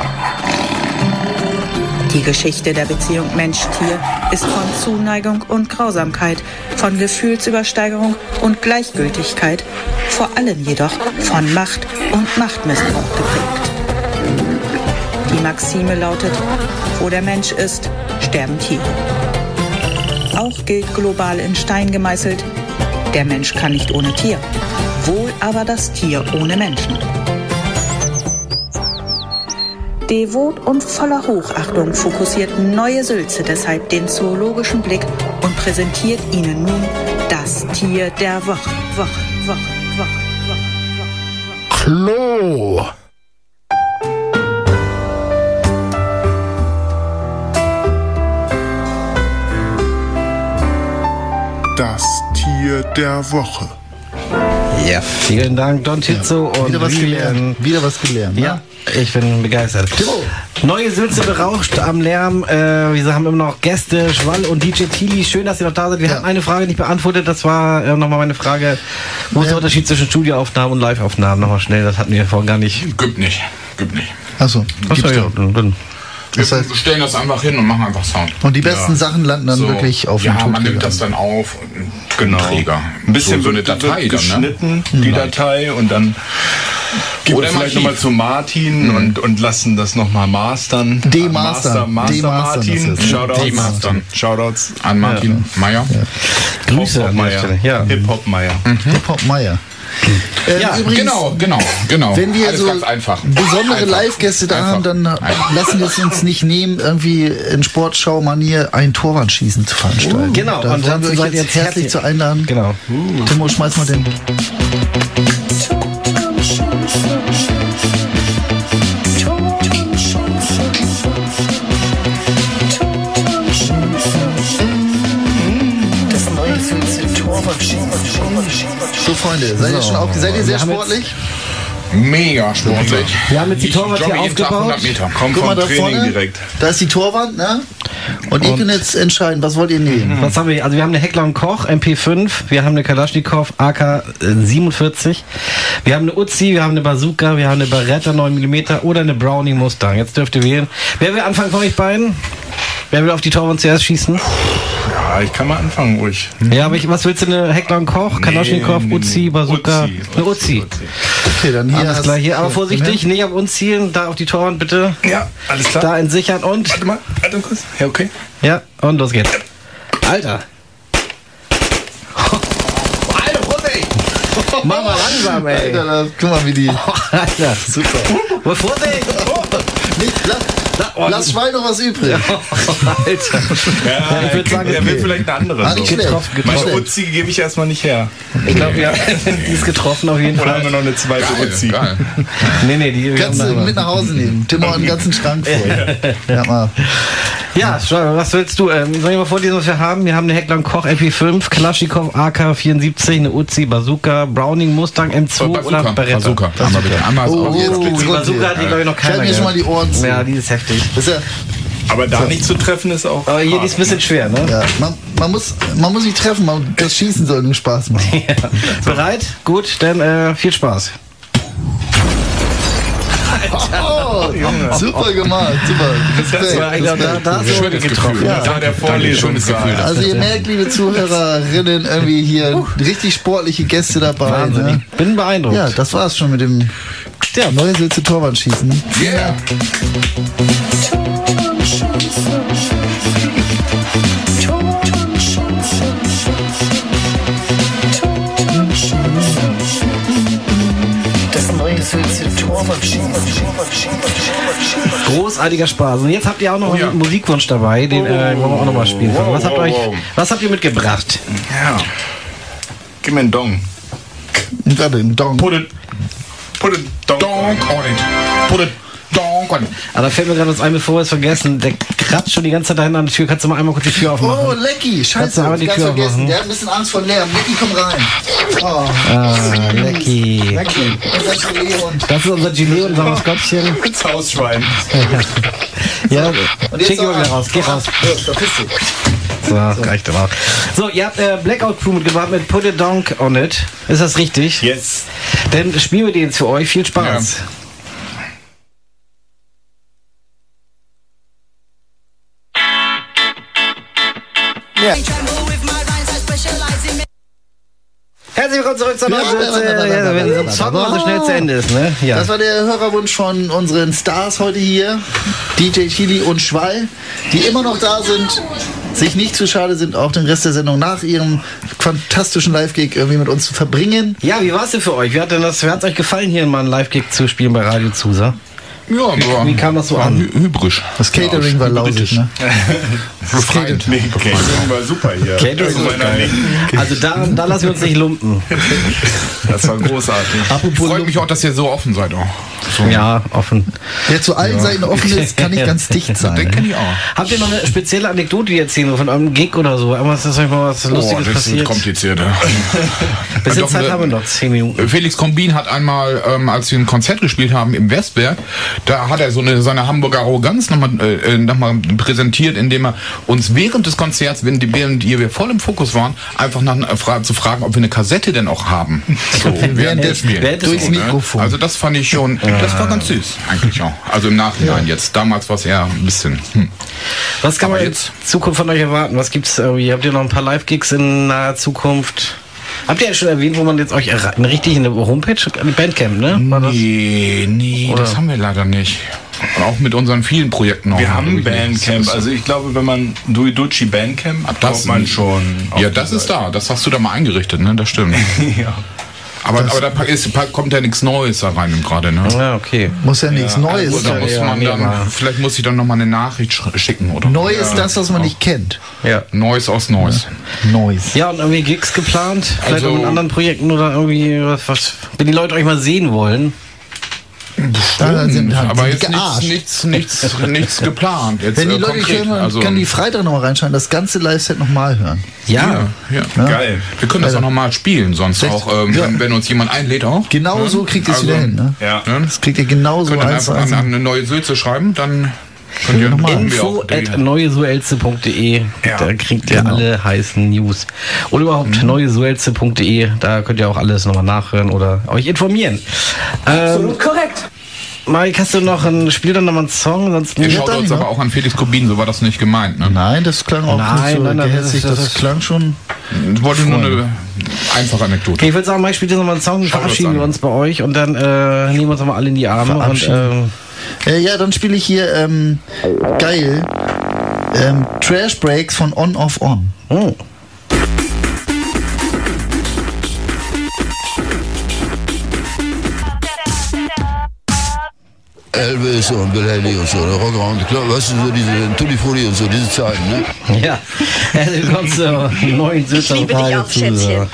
Die Geschichte der Beziehung Mensch-Tier ist von Zuneigung und Grausamkeit, von Gefühlsübersteigerung und Gleichgültigkeit, vor allem jedoch von Macht und Machtmissbrauch geprägt. Die Maxime lautet, wo der Mensch ist, sterben Tiere. Auch gilt global in Stein gemeißelt, der Mensch kann nicht ohne Tier, wohl aber das Tier ohne Menschen. Devot und voller Hochachtung fokussiert Neue Sülze deshalb den zoologischen Blick und präsentiert Ihnen nun das Tier der Woche. Woche, Woche, Woche, Woche, Woche. Klo. Das Tier der Woche. Ja, vielen Dank, Don Tizzo und Wieder was Vivian. gelernt. Wieder was gelernt. Ja, ich bin begeistert. Neue Sülze berauscht am Lärm. Äh, wir haben immer noch Gäste, Schwall und DJ Tili. Schön, dass ihr noch da seid. Wir Ja. hatten eine Frage nicht beantwortet. Das war äh, nochmal meine Frage. Wo ist der Ja. Unterschied zwischen Studioaufnahmen und Liveaufnahmen? Nochmal schnell, das hatten wir vorhin gar nicht. Gibt nicht. Gibt nicht. Achso, gibt's ja, dann, Das Wir heißt- stellen das einfach hin und machen einfach Sound. Und die besten Sachen landen dann So, wirklich auf ja, dem man Tonträger. nimmt das dann auf. Genau. Träger. Ein bisschen so, so eine wird, Datei wird dann, ne? geschnitten, die Datei, und dann gehen Oder wir vielleicht nochmal zu Martin und, und lassen das nochmal mastern. Demastern. Master, Master Martin. Shoutouts. Demastern. Shoutouts. An Martin Meyer. Grüße an Stelle. Ja. Hip-Hop Meier. Hip-Hop Meier. Ähm, Ja, übrigens, Genau, genau, genau. Wenn wir Alles so ganz einfach. besondere. Live-Gäste da Einfach. haben, dann Einfach. lassen wir es uns nicht nehmen, irgendwie in Sportschau-Manier ein Torwandschießen zu veranstalten. Genau, Da und wollen wir euch jetzt jetzt herzlich herzlich- zu einladen. Genau. Timo, schmeiß mal den. Freunde, seid ihr schon auf, seid ihr sehr sportlich? Mega sportlich. Wir haben jetzt die Ich Torwart hier aufgebaut. 100 Meter. Komm Guck mal vom da Training vorne, direkt. da ist die Torwand, ne? Und, ihr Und- könnt jetzt entscheiden, was wollt ihr nehmen? Was haben wir? Also wir haben eine Heckler und Koch MP5, wir haben eine Kalaschnikow AK 47, wir haben eine Uzi, wir haben eine Bazooka, wir haben eine Beretta 9 mm oder eine Browning Mustang. Jetzt dürft ihr wählen. Wer will anfangen von euch beiden? Wer will auf die Torwand zuerst schießen? Ja, ich kann mal anfangen ruhig. Ja, aber ich, was willst du? Eine Heckler und Koch, Kalaschnikow, nee. Uzi, Bazooka? Uzi, Eine Uzi. Uzi. Okay, dann hier. Alles klar hier, aber vorsichtig, nicht auf uns zielen, da auf die Torwand bitte. Ja, alles klar. Da entsichern und. Warte mal, warte kurz. Ja, okay. Ja, und los geht's. Alter. Alter, Vorsicht! Mach mal langsam, ey. Alter, da, guck mal, wie die. Alter. Super. Oh, Vorsicht! Nicht, lass, oh, lass Schwein noch was übrig. Alter. Ja, ich würd sagen, er okay. will vielleicht eine andere. Ah, so. Getroffen, Meine getroffen. schlecht. Uzi gebe ich erstmal nicht her. Ich glaube, ja, die ist getroffen auf jeden Oder haben wir Fall. noch eine zweite Geil, Uzi? geil. Nee, nee, die wir Kannst haben du da- mit nach Hause nehmen. Tim hat einen ganzen Schrank voll. Ja, mal. Ja, was willst du? Ähm, soll ich mal vorlesen, was wir haben? Wir haben eine Heckler Koch MP5, Kalaschnikow AK-74, eine Uzi, Bazooka, Browning Mustang M2 oder Bazooka, Beretta. Bazooka. Einmal bitte. Einmal Oh, oh, Oh, die Bazooka hat die, glaube ich, noch keiner. mir schon mal die Ohren zu. Ja, die ist heftig. Das ist ja, Aber da nicht zu treffen ist auch. Aber hier, ist ein bisschen schwer, ne? ja, man, man, muss, man muss sich treffen, man, das Schießen soll nur Spaß machen. Bereit? Gut, dann äh, viel Spaß. Oh, super gemacht, super. Respekt, Ja, ich glaub, da, Respekt. da hast du Schönes getroffen. Gefühl. Ja. Da der Vorlesungssaal. Also ihr merkt, liebe Zuhörerinnen, irgendwie hier richtig sportliche Gäste dabei. Wahnsinn. Ne? Ich bin beeindruckt. Ja, das war's schon mit dem ja, neue. Yeah. Das neue Sülze Torwandschießen. Großartiger Spaß. Und jetzt habt ihr auch noch Oh ja. einen Musikwunsch dabei, den äh, wollen wir auch noch mal spielen. Wow, was, habt ihr wow, euch, wow. was habt ihr mitgebracht? Ja. Gib mir einen Dong. Warte, ein Dong. Put it. Put it. Dong. Donk on it. Put it it. Aber fällt mir gerade was ein, bevor wir es vergessen. Der kratzt schon die ganze Zeit dahinter an der Tür. Kannst du mal einmal kurz die Tür aufmachen? Oh, Lecky, Kannst du scheiße, einmal hab die Tür vergessen. aufmachen? Der hat ein bisschen Angst vor Lärm. Lecky, komm rein. Oh, Ah, Lecky. Lecky. Das ist unser Gilet, unser Maskottchen. Das Hausschwein. Ja, jetzt schick ihn mal raus. Geh raus. Ja, verpiss dich. So, reicht aber. So, ihr habt äh, Blackout Crew mitgebracht mit Put a Donk on it. Ist das richtig? Yes. Dann spielen wir den jetzt für euch. Viel Spaß. Ja, Ja, ja, Ja, Wenn ja, so ja, ein Song ja. mal so schnell zu Ende ist, ne? Ja. Das war der Hörerwunsch von unseren Stars heute hier, DJ Chili und Schwall, die immer noch da sind, sich nicht zu schade sind, auch den Rest der Sendung nach ihrem fantastischen Live-Gig irgendwie mit uns zu verbringen. Ja, wie war es denn für euch? Wie hat denn das, wie hat's euch gefallen, hier mal einen Live-Gig zu spielen bei Radio Zusa? Ja, war, wie kam das so an? hy- Hybrisch. Das Catering war lausig, ne? Befreiend. Nee, Catering war super hier. Catering war geil. Also da, da lassen wir uns nicht lumpen. Das war großartig. Apropos Freut mich auch, dass ihr so offen seid auch. So. Ja, offen. Wer zu allen Seiten offen ist, kann nicht ganz dicht sein. Den Ne? kenne ich auch. Habt ihr noch eine spezielle Anekdote, die ihr erzählen so von eurem Gig oder so? Irgendwas ist euch mal was Lustiges oh, das passiert? ist kompliziert. Bisschen Doch, Zeit ne- haben wir noch, zehn Minuten. Felix Kombin hat einmal, ähm, als wir ein Konzert gespielt haben im Westberg, da hat er so eine, seine Hamburger Arroganz nochmal äh, noch mal präsentiert, indem er uns während des Konzerts, während, während wir voll im Fokus waren, einfach nach, äh, zu fragen, ob wir eine Kassette denn auch haben. So, während des Durchs ne? Mikrofon. Also das fand ich schon, das war ganz süß eigentlich auch. Also im Nachhinein jetzt. Damals war es eher ein bisschen. Hm. Was kann Aber man in jetzt- Zukunft von euch erwarten? Was gibt's irgendwie? Habt ihr noch ein paar Live-Gigs in naher Zukunft? Habt ihr ja schon erwähnt, wo man jetzt euch eine richtig eine Homepage, eine Bandcamp, ne? War das? Nee, nee, das haben wir leider nicht. Und auch mit unseren vielen Projekten auch. Wir haben. Bandcamp. Das Also ich glaube, wenn man Duiducci Bandcamp, das kommt man schon. Ja, das ist da. Das hast du da mal eingerichtet, ne? Das stimmt. Ja. Aber, aber da ist, kommt ja nichts Neues da rein gerade, ne? Ja, okay. Muss ja nichts Neues Also, da sein. muss ja, man dann, vielleicht muss ich dann noch mal eine Nachricht sch- schicken oder Neu ist das, was man nicht kennt. Ja. Neues aus Neues. Neues. Ja, und irgendwie Gigs geplant? Vielleicht Also- auch mit anderen Projekten oder irgendwie was, was, wenn die Leute euch mal sehen wollen. Da sind halt aber jetzt nichts, gearscht. nichts, nichts, nichts geplant. Jetzt, Wenn die äh, Leute konkret. hören, also, können die Freitag nochmal reinschauen, das ganze Live-Set nochmal hören. Ja. ja, ja. Geil. Wir können das auch noch mal spielen, sonst Echt? auch, ähm, Ja. wenn, wenn uns jemand einlädt auch. Genau so kriegt ihr es Also, wieder hin. Ne? Ja. Ne? Das kriegt ihr genauso Könnt ihr einfach an, an eine neue Sülze schreiben, dann Nochmal. Info at neuesuelze.de. Ja, Da kriegt ihr genau. alle heißen News. Oder überhaupt Mhm. neuesuelze.de. Da könnt ihr auch alles nochmal nachhören oder euch informieren. Ähm, Korrekt. Mike, hast du noch ein Spiel dann noch mal einen Song? Sonst Ihr schaut uns aber auch an Felix Kubin, so war das nicht gemeint. Ne? Nein, das klang auch Nein, nicht so nein, nein, das gehässig. Das, das ist- klang schon. Ich wollte nur eine einfache Anekdote. Okay, ich würde sagen, Mike spielt jetzt nochmal einen Song, verabschieden wir uns bei euch und dann äh, nehmen wir uns nochmal alle in die Arme und Verabschieden. Äh, ja, dann spiele ich hier ähm, geil ähm, Trash Breaks von On Off On. oh. Elvis und Bill Haley und so, der Rockaround, klar, weißt du, so diese Tutti Frutti und so, diese Zeiten, ne? Ja, herzlich willkommen zur neuen Sitzer liebe dich auch, Schätzchen.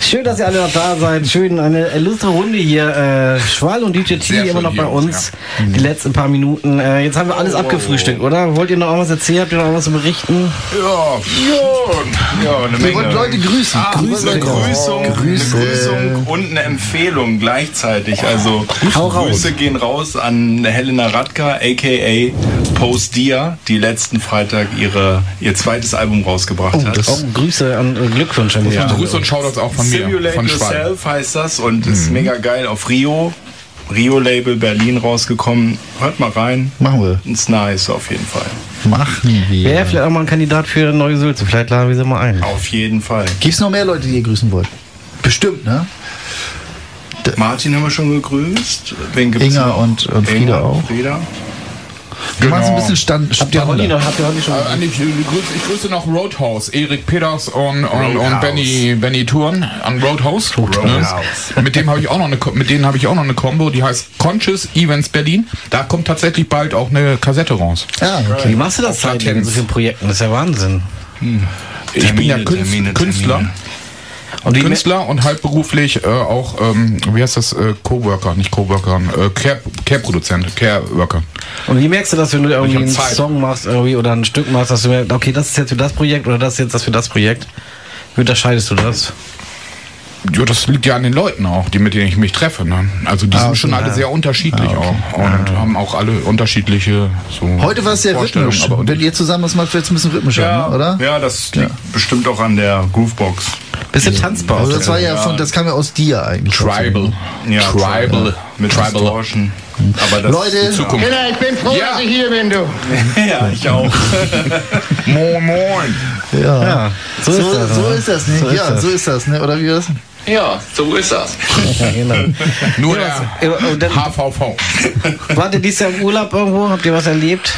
Schön, dass ihr alle noch da seid. Schön, eine illustre Runde hier. Äh, Schwall und DJ T immer noch bei uns, uns. Die letzten paar Minuten. Äh, jetzt haben wir alles abgefrühstückt, oder? Wollt ihr noch irgendwas erzählen? Habt ihr noch irgendwas zu berichten? Ja, ja, ja, eine Wir Menge. wollten Leute grüßen. Ah, Grüße. eine Grüßung, Grüße. eine Grüßung und eine Empfehlung gleichzeitig. Also Hau raus. Grüße gehen raus an Helena Radka, aka Post Dia, die letzten Freitag ihre, ihr zweites Album rausgebracht hat. Oh, Grüße an äh, Glückwünsche Stelle. Grüße und Shoutouts auch von mir, Simulate von Schwall. Yourself heißt das und ist mega geil auf Rio. Rio-Label Berlin rausgekommen. Hört mal rein. Machen wir. Ist nice auf jeden Fall. Machen wir. Wäre vielleicht auch mal ein Kandidat für neue Sülze. Vielleicht laden wir sie mal ein. Auf jeden Fall. Gibt's noch mehr Leute, die ihr grüßen wollt? Bestimmt, ne? Martin haben wir schon gegrüßt. Wen gibt's Inga noch? und- und Frieda Inga, auch. Frieda. Machen so ein Genau. bisschen Stand, Habt ihr Holly noch? Habt ihr Holly schon? Äh, ich, grüße, ich grüße noch Roadhouse, Erik Peters und, und, und. Benny, Benny Thurn an Roadhouse. Roadhouse. Ne? Mit dem habe ich auch noch eine, mit denen habe ich auch noch eine Combo, die heißt Conscious Events Berlin. Da kommt tatsächlich bald auch eine Kassette raus. Ah, okay. Wie machst du das zeitlich in so vielen Projekten? Das ist ja Wahnsinn. Ich bin ja Termine, Künst, Termine, Künstler. Termine. Und Künstler und halbberuflich äh, auch, ähm, wie heißt das, äh, Coworker, nicht Coworker, äh, Care- Care-Produzent, Care-Worker. Und wie merkst du das, wenn du irgendwie einen Zeit. Song machst irgendwie oder ein Stück machst, dass du merkst, okay, das ist jetzt für das Projekt oder das ist jetzt das für das Projekt? Wie unterscheidest du das? Ja, das liegt ja an den Leuten auch, die mit denen ich mich treffe. Ne? Also die Ah, sind schon okay. alle sehr unterschiedlich auch und haben auch alle unterschiedliche so Heute war es sehr rhythmisch. aber Wenn ihr zusammen das macht, wird es ein bisschen rhythmischer, Ja, ne, oder? ja, das liegt bestimmt auch an der Groovebox. Bisschen tanzbar. Also das war ja Ja. von, das kam ja aus dir eigentlich. Tribal, Ja, Tribal, Mit Tribal. Distortion. Aber das Leute, Zukunft. ich bin froh, Ja. dass ich hier bin, du. ja, ich auch. Moin, moin. Ja. Ja, so, So, ist das. so ne? ist das, ne? So ist ja, das. so ist das, ne? Oder wie war das? Ja, so ist das. Ja, genau. Nur Ja, der und dann- HVV. Wart ihr dieses Jahr im Urlaub irgendwo? Habt ihr was erlebt?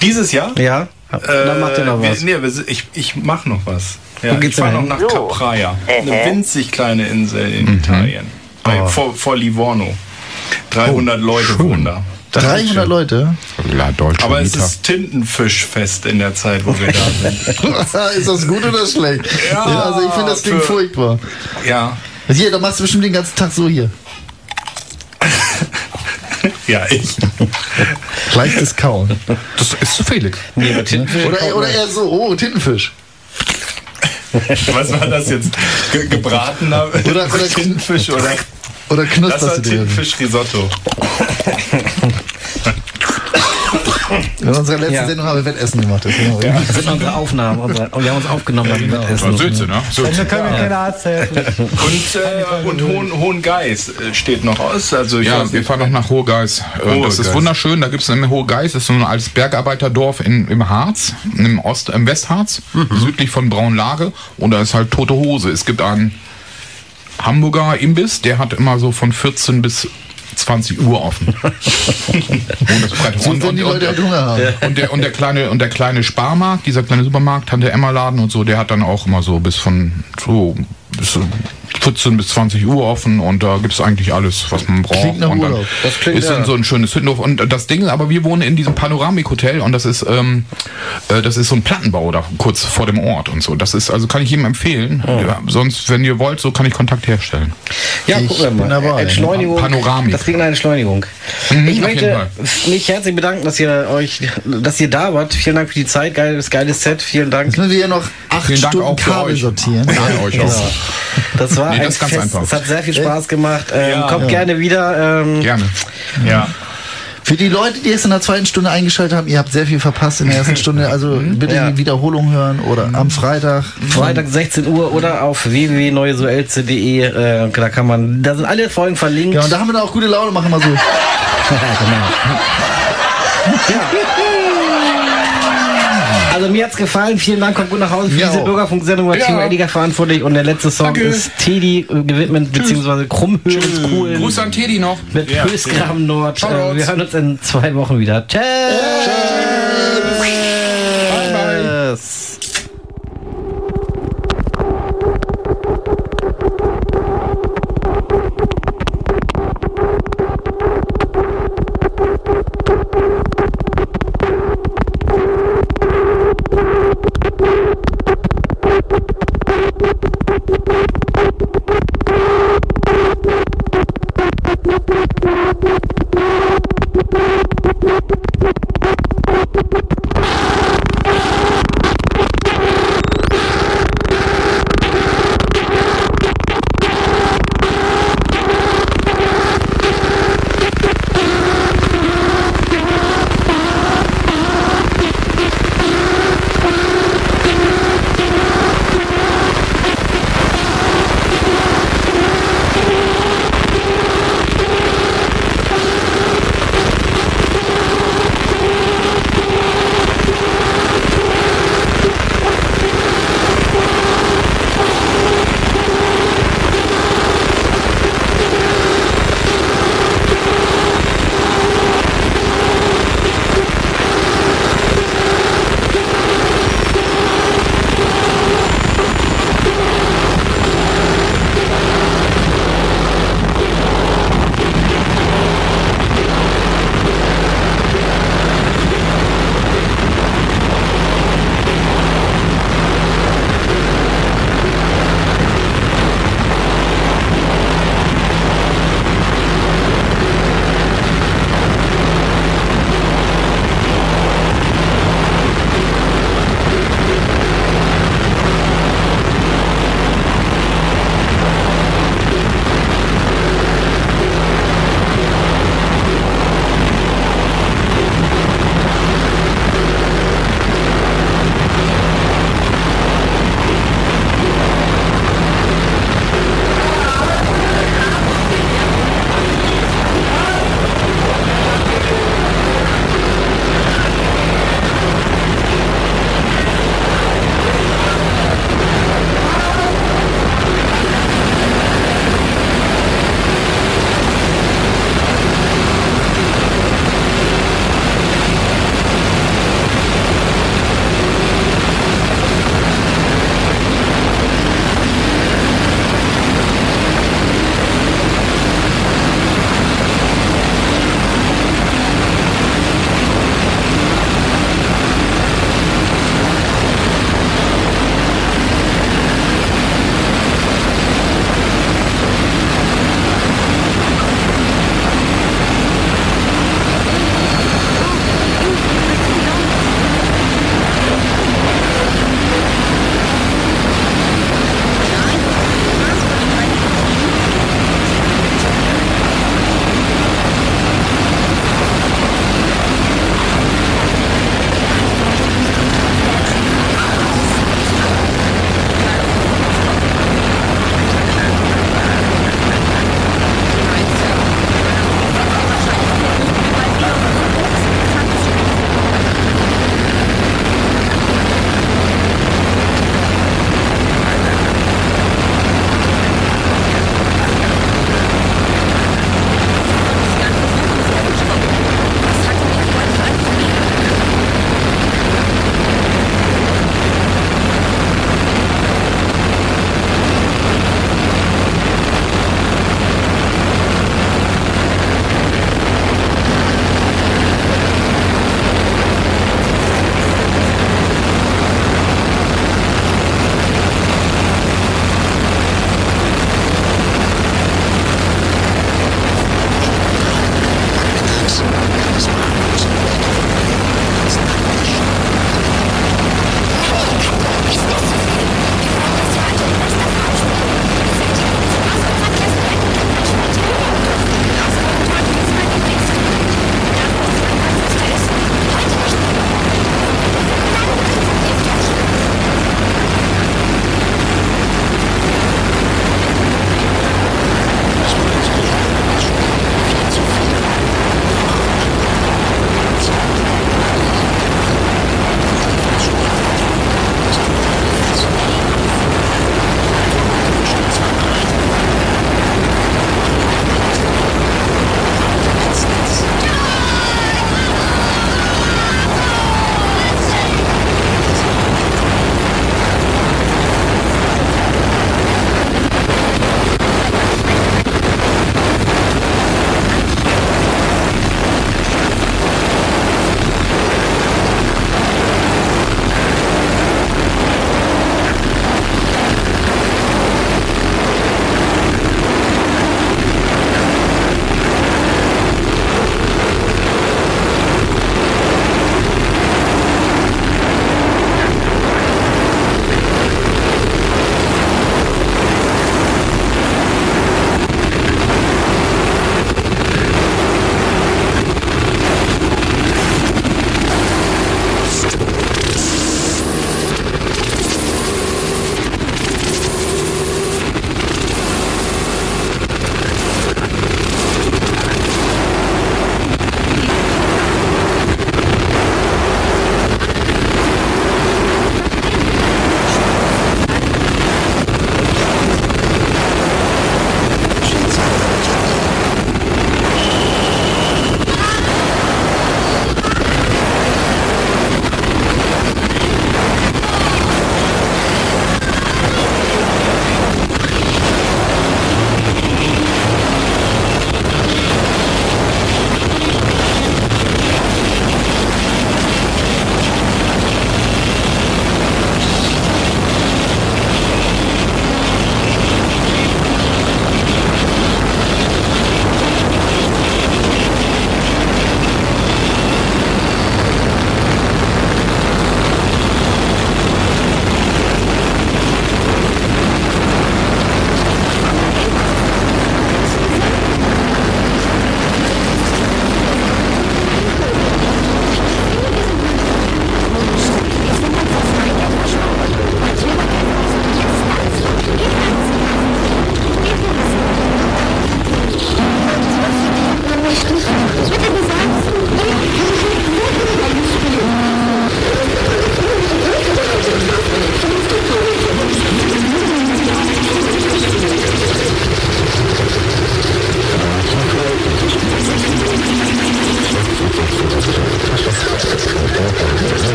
Dieses Jahr? Ja? Dann macht ihr noch wir- was. Nee, wir, ich, ich mach noch was. Ja, Wo geht's ich fahr denn noch hin? nach Capraia. Eine winzig kleine Insel in Italien. Bei, vor, vor Livorno. 300 Leute wohnen da. 300 Leute? La Dolce Aber es ist Tintenfischfest in der Zeit, wo wir da sind. ist das gut oder schlecht? Ja, also ich finde das klingt für- furchtbar. Ja, Also hier, da machst du bestimmt den ganzen Tag so hier. ja, ich. Leichtes Kauen. Das ist zu Felix. Nee, Oder, oder eher so, oh, Tintenfisch. Was war das jetzt? Ge gebratener Oder- oder- Tintenfisch oder? Oder Das knusperst war du? Tintenfisch-Risotto. In unserer letzten Ja. Sendung haben wir Wettessen gemacht. Das ja. Das sind unsere Aufnahmen. Unsere, und wir haben uns aufgenommen beim Genau. Mittagessen. Sülze, ne? Sülze. können wir keine Arzt helfen. Und, äh, und Hohen, Hohengeis äh, steht noch aus. Also ich Ja, weiß wir fahren noch nach Hohegeis. Äh, Das ist wunderschön. Da gibt es nämlich Hohegeis, das ist so ein altes Bergarbeiterdorf in, im Harz, im Ost, im Westharz, südlich von Braunlage. Und da ist halt tote Hose. Es gibt einen Hamburger Imbiss, der hat immer so von 14 bis 20 Uhr offen. und das Brett. So, wenn die Leute Hunger haben. Und der, und der kleine, und der kleine Sparmarkt, dieser kleine Supermarkt, Tante Emma Laden und so, der hat dann auch immer so bis von so bis so 14 bis 20 Uhr offen und da gibt es eigentlich alles, was man braucht. Klingt nach und dann Urlaub. Das klingt, ist ja. dann so ein schönes Hüttenhof. Und das Ding, aber wir wohnen in diesem Panoramik-Hotel und das ist, ähm, äh, das ist so ein Plattenbau da kurz vor dem Ort und so. Das ist, also kann ich jedem empfehlen. Ja, sonst, wenn ihr wollt, so kann ich Kontakt herstellen. Ja, Ich gucken wir mal. dabei. Entschleunigung. Panoramik. Das klingt eine Entschleunigung. Mhm, ich möchte mich herzlich bedanken, dass ihr euch, dass ihr da wart. Vielen Dank für die Zeit. Geiles, geiles Set. Vielen Dank. Jetzt müssen wir ja noch acht Vielen Dank Stunden auch für Kabel euch. sortieren. Ja, euch auch. Das war Nee, ein das Fest. einfach. Es hat sehr viel Spaß gemacht. Ähm, Ja. kommt gerne wieder. Ähm, Gerne. Ja. Für die Leute, die jetzt in der zweiten Stunde eingeschaltet haben, ihr habt sehr viel verpasst in der ersten Stunde. Also bitte Ja. die Wiederholung hören oder am Freitag. Freitag 16 Uhr oder auf www.neuesoelze.de. Äh, da kann man, da sind alle Folgen verlinkt. Ja, und da haben wir dann auch gute Laune, machen wir so. Also mir hat's gefallen. Vielen Dank, kommt gut nach Hause für Mir diese auch. Bürgerfunksendung war Ja. Timo verantwortlich und der letzte Song Danke. ist Teddy äh, gewidmet, beziehungsweise Krummhörenskuhlen Grüße an Teddy noch. mit Ja. Höchstgraben Nord. Ciao, Äh, wir hören uns in zwei Wochen wieder. Tschüss.